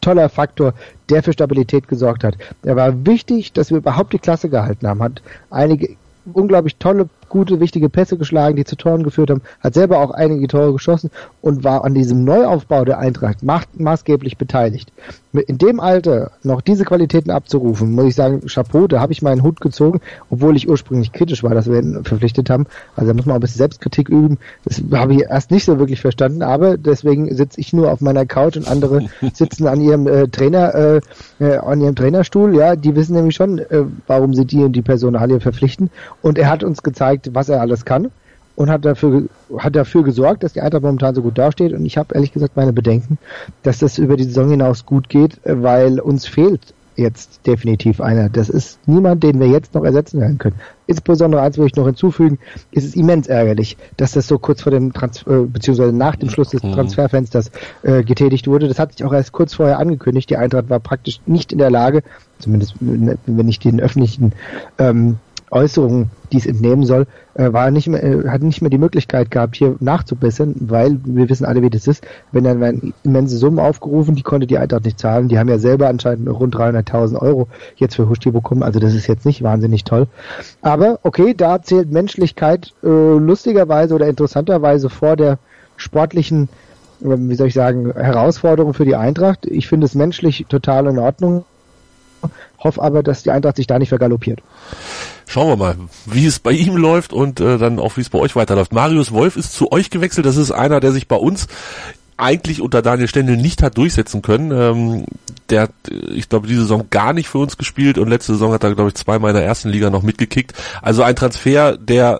toller Faktor, der für Stabilität gesorgt hat. Er war wichtig, dass wir überhaupt die Klasse gehalten haben, hat einige unglaublich tolle gute, wichtige Pässe geschlagen, die zu Toren geführt haben, hat selber auch einige Tore geschossen und war an diesem Neuaufbau der Eintracht maßgeblich beteiligt. In dem Alter noch diese Qualitäten abzurufen, muss ich sagen, Chapeau, da habe ich meinen Hut gezogen, obwohl ich ursprünglich kritisch war, dass wir ihn verpflichtet haben. Also da muss man auch ein bisschen Selbstkritik üben. Das habe ich erst nicht so wirklich verstanden, aber deswegen sitze ich nur auf meiner Couch und andere *laughs* sitzen an ihrem äh, Trainer, äh, äh, an ihrem Trainerstuhl. Ja, die wissen nämlich schon, äh, warum sie die und die Personalie verpflichten. Und er hat uns gezeigt, gezeigt, was er alles kann und hat dafür, hat dafür gesorgt, dass die Eintracht momentan so gut dasteht. Und ich habe ehrlich gesagt meine Bedenken, dass das über die Saison hinaus gut geht, weil uns fehlt jetzt definitiv einer. Das ist niemand, den wir jetzt noch ersetzen werden können. Insbesondere eins will ich noch hinzufügen, ist es immens ärgerlich, dass das so kurz vor dem Transfer, äh, beziehungsweise nach dem Schluss des mhm. Transferfensters äh, getätigt wurde. Das hat sich auch erst kurz vorher angekündigt. Die Eintracht war praktisch nicht in der Lage, zumindest wenn ich den öffentlichen ähm, Äußerungen, die es entnehmen soll, äh, war nicht mehr, äh, hat nicht mehr die Möglichkeit gehabt, hier nachzubessern, weil wir wissen alle, wie das ist. Wenn dann werden immense Summen aufgerufen, die konnte die Eintracht nicht zahlen. Die haben ja selber anscheinend rund 300.000 Euro jetzt für Huschti bekommen, also das ist jetzt nicht wahnsinnig toll. Aber okay, da zählt Menschlichkeit äh, lustigerweise oder interessanterweise vor der sportlichen wie soll ich sagen, Herausforderung für die Eintracht. Ich finde es menschlich total in Ordnung. Hoffe aber, dass die Eintracht sich da nicht vergaloppiert. Schauen wir mal, wie es bei ihm läuft und äh, dann auch, wie es bei euch weiterläuft. Marius Wolf ist zu euch gewechselt. Das ist einer, der sich bei uns eigentlich unter Daniel Stendel nicht hat durchsetzen können. Ähm, der hat, ich glaube, diese Saison gar nicht für uns gespielt und letzte Saison hat er, glaube ich, zweimal in der ersten Liga noch mitgekickt. Also ein Transfer, der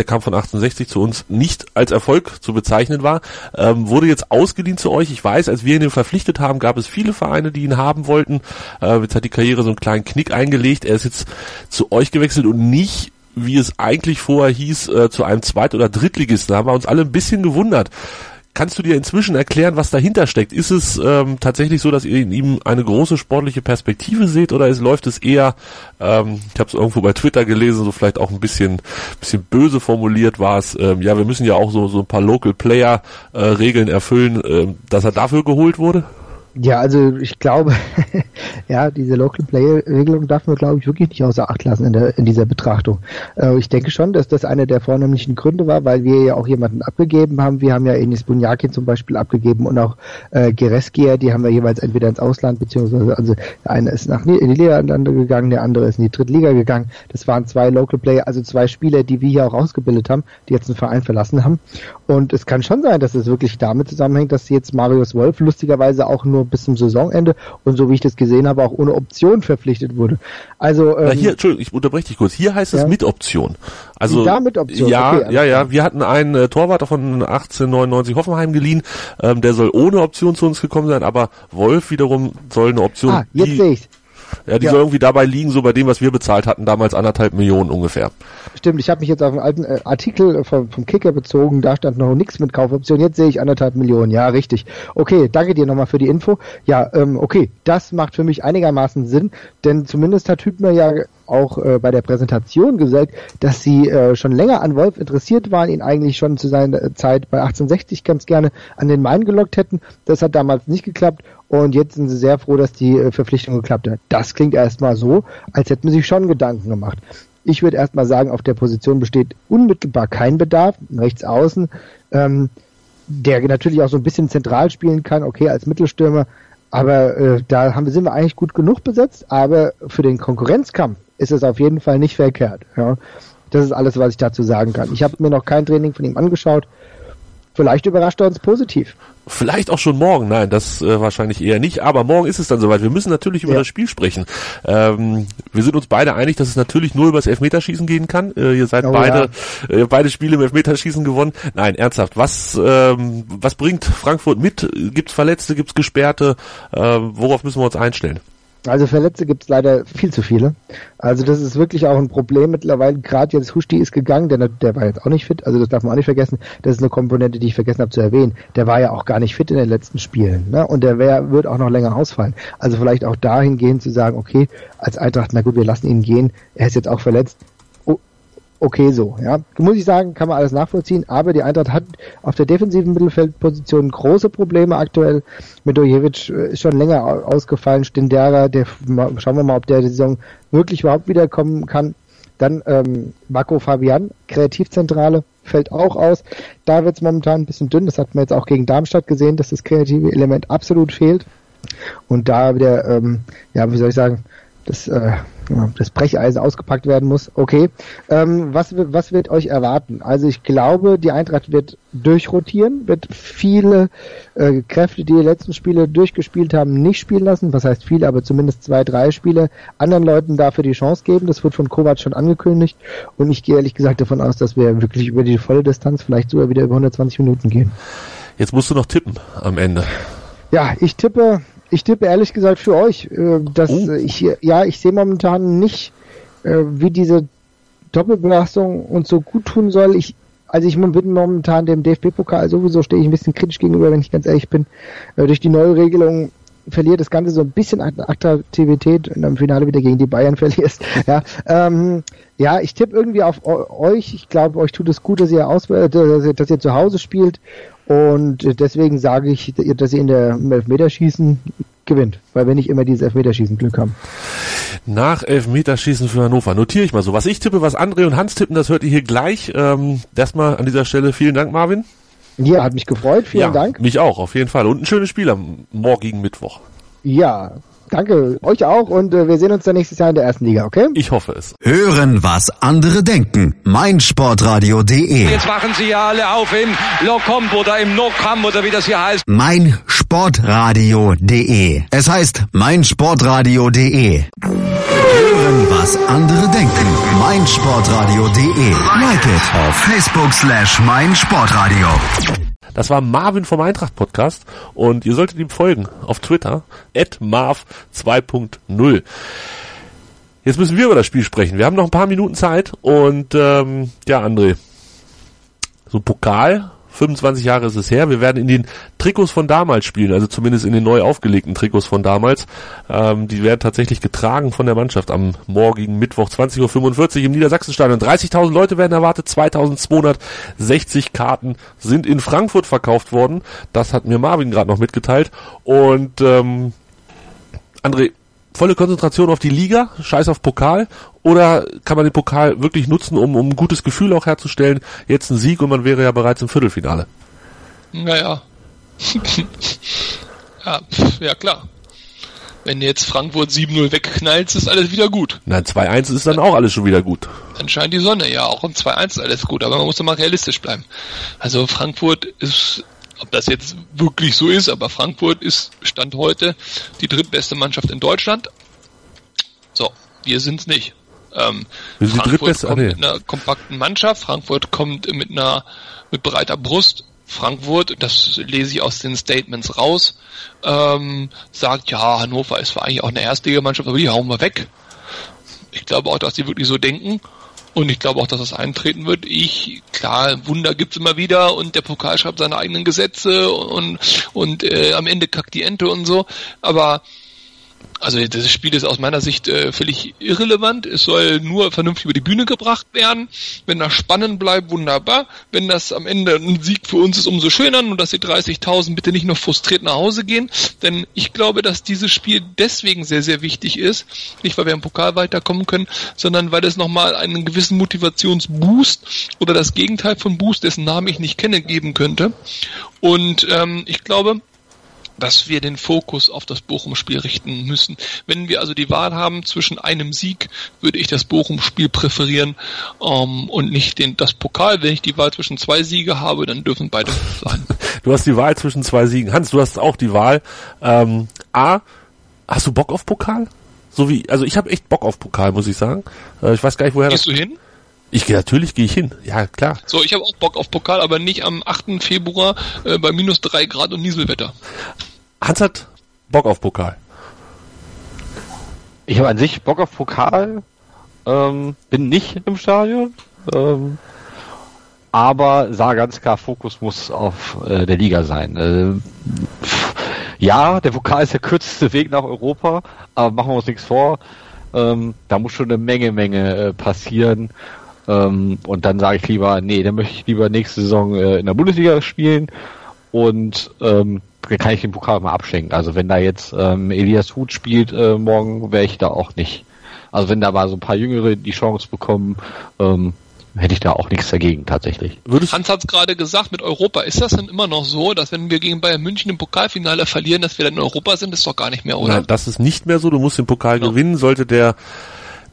der kam von 1860 zu uns, nicht als Erfolg zu bezeichnen war, ähm, wurde jetzt ausgeliehen zu euch. Ich weiß, als wir ihn verpflichtet haben, gab es viele Vereine, die ihn haben wollten. Äh, jetzt hat die Karriere so einen kleinen Knick eingelegt. Er ist jetzt zu euch gewechselt und nicht wie es eigentlich vorher hieß, äh, zu einem Zweit- oder Drittligisten. Da haben wir uns alle ein bisschen gewundert. Kannst du dir inzwischen erklären, was dahinter steckt? Ist es ähm, tatsächlich so, dass ihr in ihm eine große sportliche Perspektive seht oder ist, läuft es eher, ähm, ich habe es irgendwo bei Twitter gelesen, so vielleicht auch ein bisschen, bisschen böse formuliert war es, ähm, ja, wir müssen ja auch so, so ein paar Local Player äh, Regeln erfüllen, äh, dass er dafür geholt wurde? Ja, also ich glaube, *laughs* ja, diese Local Play-Regelung darf man, glaube ich, wirklich nicht außer Acht lassen in, der, in dieser Betrachtung. Äh, ich denke schon, dass das einer der vornehmlichen Gründe war, weil wir ja auch jemanden abgegeben haben. Wir haben ja Enis Bunyakin zum Beispiel abgegeben und auch äh, Gereskia, die haben wir jeweils entweder ins Ausland, beziehungsweise also der eine ist nach Niederlande gegangen, der andere ist in die Drittliga gegangen. Das waren zwei Local Player, also zwei Spieler, die wir hier auch ausgebildet haben, die jetzt einen Verein verlassen haben. Und es kann schon sein, dass es wirklich damit zusammenhängt, dass jetzt Marius Wolf lustigerweise auch nur bis zum Saisonende und so wie ich das gesehen habe, auch ohne Option verpflichtet wurde. Also ähm, Na hier, Entschuldigung, ich unterbreche dich kurz. Hier heißt es ja. mit Option. Also da mit Option. Ja, okay, ja, ja. Wir hatten einen äh, Torwart von 1899 Hoffenheim geliehen. Ähm, der soll ohne Option zu uns gekommen sein, aber Wolf wiederum soll eine Option. Ah, jetzt sehe ich. Ja, die ja. soll irgendwie dabei liegen, so bei dem, was wir bezahlt hatten, damals anderthalb Millionen ungefähr. Stimmt, ich habe mich jetzt auf einen alten äh, Artikel vom, vom Kicker bezogen, da stand noch nichts mit Kaufoption, jetzt sehe ich anderthalb Millionen, ja, richtig. Okay, danke dir nochmal für die Info. Ja, ähm, okay, das macht für mich einigermaßen Sinn, denn zumindest hat Hübner ja auch äh, bei der Präsentation gesagt, dass sie äh, schon länger an Wolf interessiert waren, ihn eigentlich schon zu seiner Zeit bei 1860 ganz gerne an den Main gelockt hätten. Das hat damals nicht geklappt und jetzt sind sie sehr froh, dass die äh, Verpflichtung geklappt hat. Das klingt erstmal so, als hätten sie sich schon Gedanken gemacht. Ich würde erstmal sagen, auf der Position besteht unmittelbar kein Bedarf, rechts außen, ähm, der natürlich auch so ein bisschen zentral spielen kann, okay, als Mittelstürmer, aber äh, da haben, sind wir eigentlich gut genug besetzt, aber für den Konkurrenzkampf ist es auf jeden Fall nicht verkehrt. Ja. Das ist alles, was ich dazu sagen kann. Ich habe mir noch kein Training von ihm angeschaut. Vielleicht überrascht er uns positiv. Vielleicht auch schon morgen. Nein, das äh, wahrscheinlich eher nicht. Aber morgen ist es dann soweit. Wir müssen natürlich über ja. das Spiel sprechen. Ähm, wir sind uns beide einig, dass es natürlich nur über das Elfmeterschießen gehen kann. Äh, ihr seid oh, beide, ja. äh, beide Spiele im Elfmeterschießen gewonnen. Nein, ernsthaft. Was, ähm, was bringt Frankfurt mit? Gibt's Verletzte? Gibt's Gesperrte? Äh, worauf müssen wir uns einstellen? Also Verletzte gibt es leider viel zu viele. Also das ist wirklich auch ein Problem mittlerweile. Gerade jetzt Huschti ist gegangen, der, der war jetzt auch nicht fit. Also das darf man auch nicht vergessen. Das ist eine Komponente, die ich vergessen habe zu erwähnen. Der war ja auch gar nicht fit in den letzten Spielen. Ne? Und der wär, wird auch noch länger ausfallen. Also vielleicht auch dahingehend zu sagen, okay, als Eintracht, na gut, wir lassen ihn gehen. Er ist jetzt auch verletzt okay so. Ja, muss ich sagen, kann man alles nachvollziehen. Aber die Eintracht hat auf der defensiven Mittelfeldposition große Probleme aktuell. Medojevic äh, ist schon länger ausgefallen. Stindera, der schauen wir mal, ob der die Saison wirklich überhaupt wiederkommen kann. Dann ähm, Marco Fabian, Kreativzentrale, fällt auch aus. Da wird es momentan ein bisschen dünn. Das hat man jetzt auch gegen Darmstadt gesehen, dass das kreative Element absolut fehlt. Und da wieder, ähm, ja, wie soll ich sagen, das äh, das Brecheisen ausgepackt werden muss. Okay. Ähm, was, was wird euch erwarten? Also ich glaube, die Eintracht wird durchrotieren, wird viele äh, Kräfte, die die letzten Spiele durchgespielt haben, nicht spielen lassen. Was heißt viele, aber zumindest zwei, drei Spiele anderen Leuten dafür die Chance geben. Das wird von Kovac schon angekündigt. Und ich gehe ehrlich gesagt davon aus, dass wir wirklich über die volle Distanz vielleicht sogar wieder über 120 Minuten gehen. Jetzt musst du noch tippen am Ende. Ja, ich tippe ich tippe ehrlich gesagt für euch, äh, dass oh. ich ja, ich sehe momentan nicht, äh, wie diese Doppelbelastung uns so gut tun soll. Ich, also ich bin momentan dem DFB-Pokal sowieso stehe ich ein bisschen kritisch gegenüber, wenn ich ganz ehrlich bin. Äh, durch die neue Regelung verliert das Ganze so ein bisschen an Attraktivität und am Finale wieder gegen die Bayern *laughs* verlierst. Ja, ähm, ja ich tippe irgendwie auf euch. Ich glaube, euch tut es gut, dass ihr, aus, äh, dass ihr, dass ihr zu Hause spielt. Und deswegen sage ich, dass ihr in der Elfmeterschießen gewinnt, weil wir nicht immer dieses Elfmeterschießen Glück haben. Nach Elfmeterschießen für Hannover. Notiere ich mal so. Was ich tippe, was André und Hans tippen, das hört ihr hier gleich. Ähm, erstmal an dieser Stelle vielen Dank, Marvin. Ja, hat mich gefreut. Vielen ja, Dank. Mich auch, auf jeden Fall. Und ein schönes Spiel am morgigen Mittwoch. Ja, danke. Euch auch. Und äh, wir sehen uns dann nächstes Jahr in der ersten Liga, okay? Ich hoffe es. Hören, was andere denken. meinsportradio.de Jetzt wachen sie ja alle auf in Locomb oder im Nocam oder wie das hier heißt. meinsportradio.de Es heißt meinsportradio.de Hören, was andere denken. meinsportradio.de Like it auf Facebook slash meinsportradio. Das war Marvin vom Eintracht Podcast und ihr solltet ihm folgen auf Twitter at marv 2.0. Jetzt müssen wir über das Spiel sprechen. Wir haben noch ein paar Minuten Zeit und ähm, ja, André, so Pokal 25 Jahre ist es her. Wir werden in den Trikots von damals spielen, also zumindest in den neu aufgelegten Trikots von damals. Ähm, die werden tatsächlich getragen von der Mannschaft am morgigen Mittwoch 20.45 Uhr im Niedersachsenstadion. 30.000 Leute werden erwartet, 2.260 Karten sind in Frankfurt verkauft worden. Das hat mir Marvin gerade noch mitgeteilt. Und ähm, André, volle Konzentration auf die Liga, scheiß auf Pokal, oder kann man den Pokal wirklich nutzen, um, um ein gutes Gefühl auch herzustellen? Jetzt ein Sieg und man wäre ja bereits im Viertelfinale. Naja. *laughs* ja, ja klar. Wenn jetzt Frankfurt 7-0 wegknallt, ist alles wieder gut. Nein, 2-1 ist dann auch alles schon wieder gut. Dann scheint die Sonne, ja, auch im 2-1 ist alles gut, aber man muss doch mal realistisch bleiben. Also Frankfurt ist, ob das jetzt wirklich so ist, aber Frankfurt ist Stand heute die drittbeste Mannschaft in Deutschland. So, wir sind's nicht. Ähm, Frankfurt kommt ah, nee. mit einer kompakten Mannschaft, Frankfurt kommt mit einer mit breiter Brust. Frankfurt, das lese ich aus den Statements raus, ähm, sagt, ja, Hannover ist zwar eigentlich auch eine Erstligamannschaft, aber die hauen wir weg. Ich glaube auch, dass die wirklich so denken. Und ich glaube auch, dass das eintreten wird. Ich, klar, Wunder gibt's immer wieder und der Pokal schreibt seine eigenen Gesetze und, und äh, am Ende kackt die Ente und so. Aber also das Spiel ist aus meiner Sicht äh, völlig irrelevant. Es soll nur vernünftig über die Bühne gebracht werden. Wenn das spannend bleibt, wunderbar. Wenn das am Ende ein Sieg für uns ist, umso schöner. Und dass die 30.000 bitte nicht noch frustriert nach Hause gehen. Denn ich glaube, dass dieses Spiel deswegen sehr, sehr wichtig ist. Nicht, weil wir im Pokal weiterkommen können, sondern weil es nochmal einen gewissen Motivationsboost oder das Gegenteil von Boost, dessen Namen ich nicht kenne, geben könnte. Und ähm, ich glaube, dass wir den Fokus auf das Bochum-Spiel richten müssen. Wenn wir also die Wahl haben zwischen einem Sieg, würde ich das Bochum-Spiel präferieren ähm, und nicht den, das Pokal. Wenn ich die Wahl zwischen zwei Siege habe, dann dürfen beide *laughs* sein. Du hast die Wahl zwischen zwei Siegen. Hans, du hast auch die Wahl. Ähm, A, hast du Bock auf Pokal? So wie, also ich habe echt Bock auf Pokal, muss ich sagen. Äh, ich weiß gar nicht, woher Gehst das. du hin? Ich gehe natürlich, gehe ich hin. Ja, klar. So, ich habe auch Bock auf Pokal, aber nicht am 8. Februar äh, bei minus drei Grad und Nieselwetter. Hans hat Bock auf Pokal. Ich habe an sich Bock auf Pokal, ähm, bin nicht im Stadion, ähm, aber sah ganz klar, Fokus muss auf äh, der Liga sein. Äh, ja, der Pokal ist der kürzeste Weg nach Europa, aber machen wir uns nichts vor. Ähm, da muss schon eine Menge, Menge äh, passieren. Ähm, und dann sage ich lieber, nee, dann möchte ich lieber nächste Saison äh, in der Bundesliga spielen und ähm, kann ich den Pokal mal abschenken. Also wenn da jetzt ähm, Elias Huth spielt äh, morgen, wäre ich da auch nicht. Also wenn da mal so ein paar Jüngere die Chance bekommen, ähm, hätte ich da auch nichts dagegen tatsächlich. Würdest Hans hat es gerade gesagt mit Europa. Ist das denn immer noch so, dass wenn wir gegen Bayern München im Pokalfinale verlieren, dass wir dann in Europa sind? Das ist doch gar nicht mehr, oder? Nein, das ist nicht mehr so. Du musst den Pokal Genau. gewinnen. Sollte der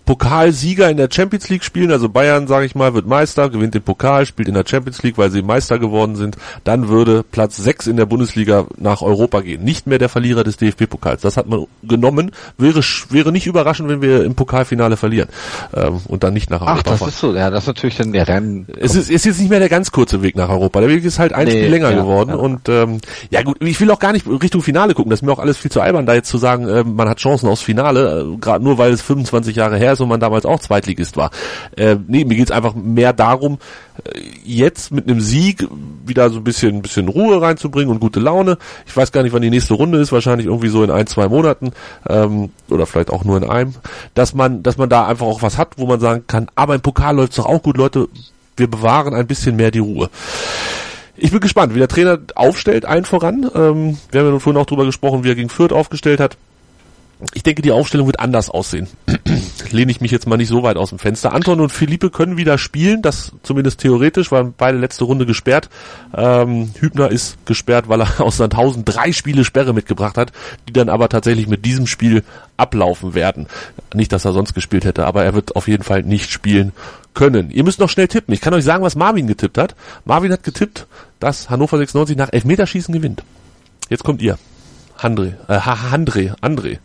Pokalsieger in der Champions League spielen, also Bayern, sage ich mal, wird Meister, gewinnt den Pokal, spielt in der Champions League, weil sie Meister geworden sind, dann würde Platz 6 in der Bundesliga nach Europa gehen. Nicht mehr der Verlierer des DFB-Pokals. Das hat man genommen. Wäre, wäre nicht überraschend, wenn wir im Pokalfinale verlieren ähm, und dann nicht nach Europa Ach, das fahren. ist so. Ja, das ist natürlich dann, ja, dann. Es ist, ist jetzt nicht mehr der ganz kurze Weg nach Europa. Der Weg ist halt ein Nee, Spiel länger ja, geworden. ja. Und ähm, ja gut, ich will auch gar nicht Richtung Finale gucken. Das ist mir auch alles viel zu albern, da jetzt zu sagen, ähm, man hat Chancen aufs Finale, äh, gerade nur weil es 25 Jahre her ist Man damals auch Zweitligist war. Äh, nee, mir geht's einfach mehr darum, äh, jetzt mit einem Sieg wieder so ein bisschen, ein bisschen Ruhe reinzubringen und gute Laune. Ich weiß gar nicht, wann die nächste Runde ist, wahrscheinlich irgendwie so in ein, zwei Monaten ähm, oder vielleicht auch nur in einem, dass man, dass man da einfach auch was hat, wo man sagen kann, aber im Pokal läuft's doch auch gut, Leute, wir bewahren ein bisschen mehr die Ruhe. Ich bin gespannt, wie der Trainer aufstellt, ein voran. Ähm, wir haben ja vorhin auch drüber gesprochen, wie er gegen Fürth aufgestellt hat. Ich denke, die Aufstellung wird anders aussehen. *clears throat* Lehne ich mich jetzt mal nicht so weit aus dem Fenster. Anton und Philippe können wieder spielen, das zumindest theoretisch, waren beide letzte Runde gesperrt. Ähm, Hübner ist gesperrt, weil er *laughs* aus Sandhausen drei Spiele Sperre mitgebracht hat, die dann aber tatsächlich mit diesem Spiel ablaufen werden. Nicht, dass er sonst gespielt hätte, aber er wird auf jeden Fall nicht spielen können. Ihr müsst noch schnell tippen. Ich kann euch sagen, was Marvin getippt hat. Marvin hat getippt, dass Hannover 96 nach Elfmeterschießen gewinnt. Jetzt kommt ihr. André, äh, André, André.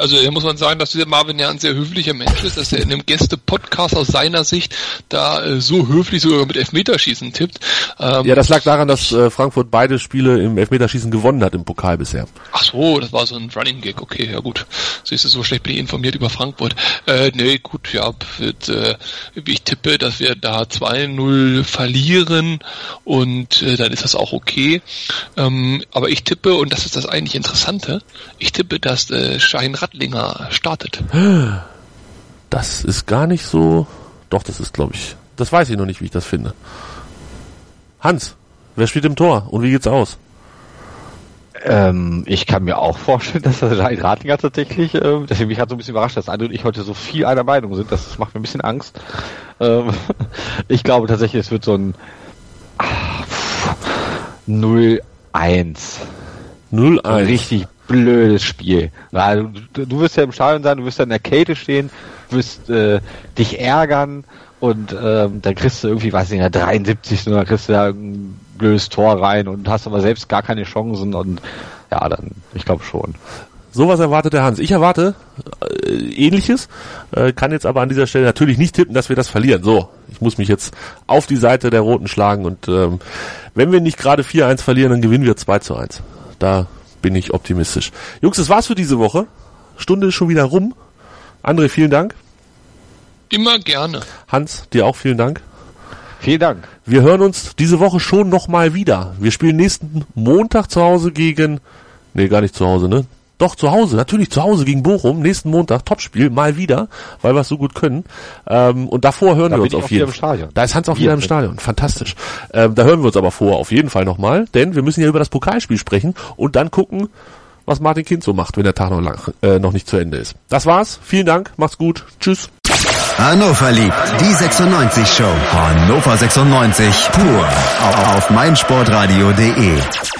Also hier muss man sagen, dass dieser Marvin ja ein sehr höflicher Mensch ist, dass er in einem Gäste-Podcast aus seiner Sicht da äh, so höflich sogar mit Elfmeterschießen tippt. Ähm, ja, das lag daran, dass äh, Frankfurt beide Spiele im Elfmeterschießen gewonnen hat im Pokal bisher. Ach so, das war so ein Running Gag. Okay, ja gut. Siehst du, so schlecht bin ich informiert über Frankfurt. Äh, nee, gut, ja, wird, äh, ich tippe, dass wir da 2-0 verlieren und äh, dann ist das auch okay. Ähm, aber ich tippe, und das ist das eigentlich Interessante, ich tippe, dass äh, Schein Rattlinger startet. Das ist gar nicht so. Doch, das ist, glaube ich. Das weiß ich noch nicht, wie ich das finde. Hans, wer spielt im Tor und wie geht's aus? Ähm, ich kann mir auch vorstellen, *laughs* dass das ein Ratlinger tatsächlich, ähm, deswegen mich hat so ein bisschen überrascht, dass André und ich heute so viel einer Meinung sind. Das macht mir ein bisschen Angst. Ähm, *laughs* ich glaube tatsächlich, es wird so ein ah, 0-1. 0-1. Richtig blödes Spiel. Weil du, du wirst ja im Stadion sein, du wirst ja in der Kälte stehen, wirst äh, dich ärgern und ähm, dann kriegst du irgendwie, weiß ich nicht, in der 73. und dann kriegst du da ein blödes Tor rein und hast aber selbst gar keine Chancen und ja, dann, ich glaube schon. Sowas erwartet der Hans. Ich erwarte äh, ähnliches, äh, kann jetzt aber an dieser Stelle natürlich nicht tippen, dass wir das verlieren. So, ich muss mich jetzt auf die Seite der Roten schlagen und ähm, wenn wir nicht gerade 4-1 verlieren, dann gewinnen wir 2 zu 1. Da bin ich optimistisch. Jungs, das war's für diese Woche. Stunde ist schon wieder rum. André, vielen Dank. Immer gerne. Hans, dir auch vielen Dank. Vielen Dank. Wir hören uns diese Woche schon nochmal wieder. Wir spielen nächsten Montag zu Hause gegen, nee, gar nicht zu Hause, ne? Doch, zu Hause, natürlich zu Hause gegen Bochum, nächsten Montag, Topspiel, mal wieder, weil wir es so gut können. Ähm, und davor hören da wir uns auf jeden Fall. Da ist Hans auch wieder im Stadion, fantastisch. Ähm, da hören wir uns aber vor auf jeden Fall nochmal, denn wir müssen ja über das Pokalspiel sprechen und dann gucken, was Martin Kind so macht, wenn der Tag noch, lang, äh, noch nicht zu Ende ist. Das war's, vielen Dank, macht's gut, tschüss. Hannover liebt die 96 Show. Hannover 96 pur auf meinsportradio.de.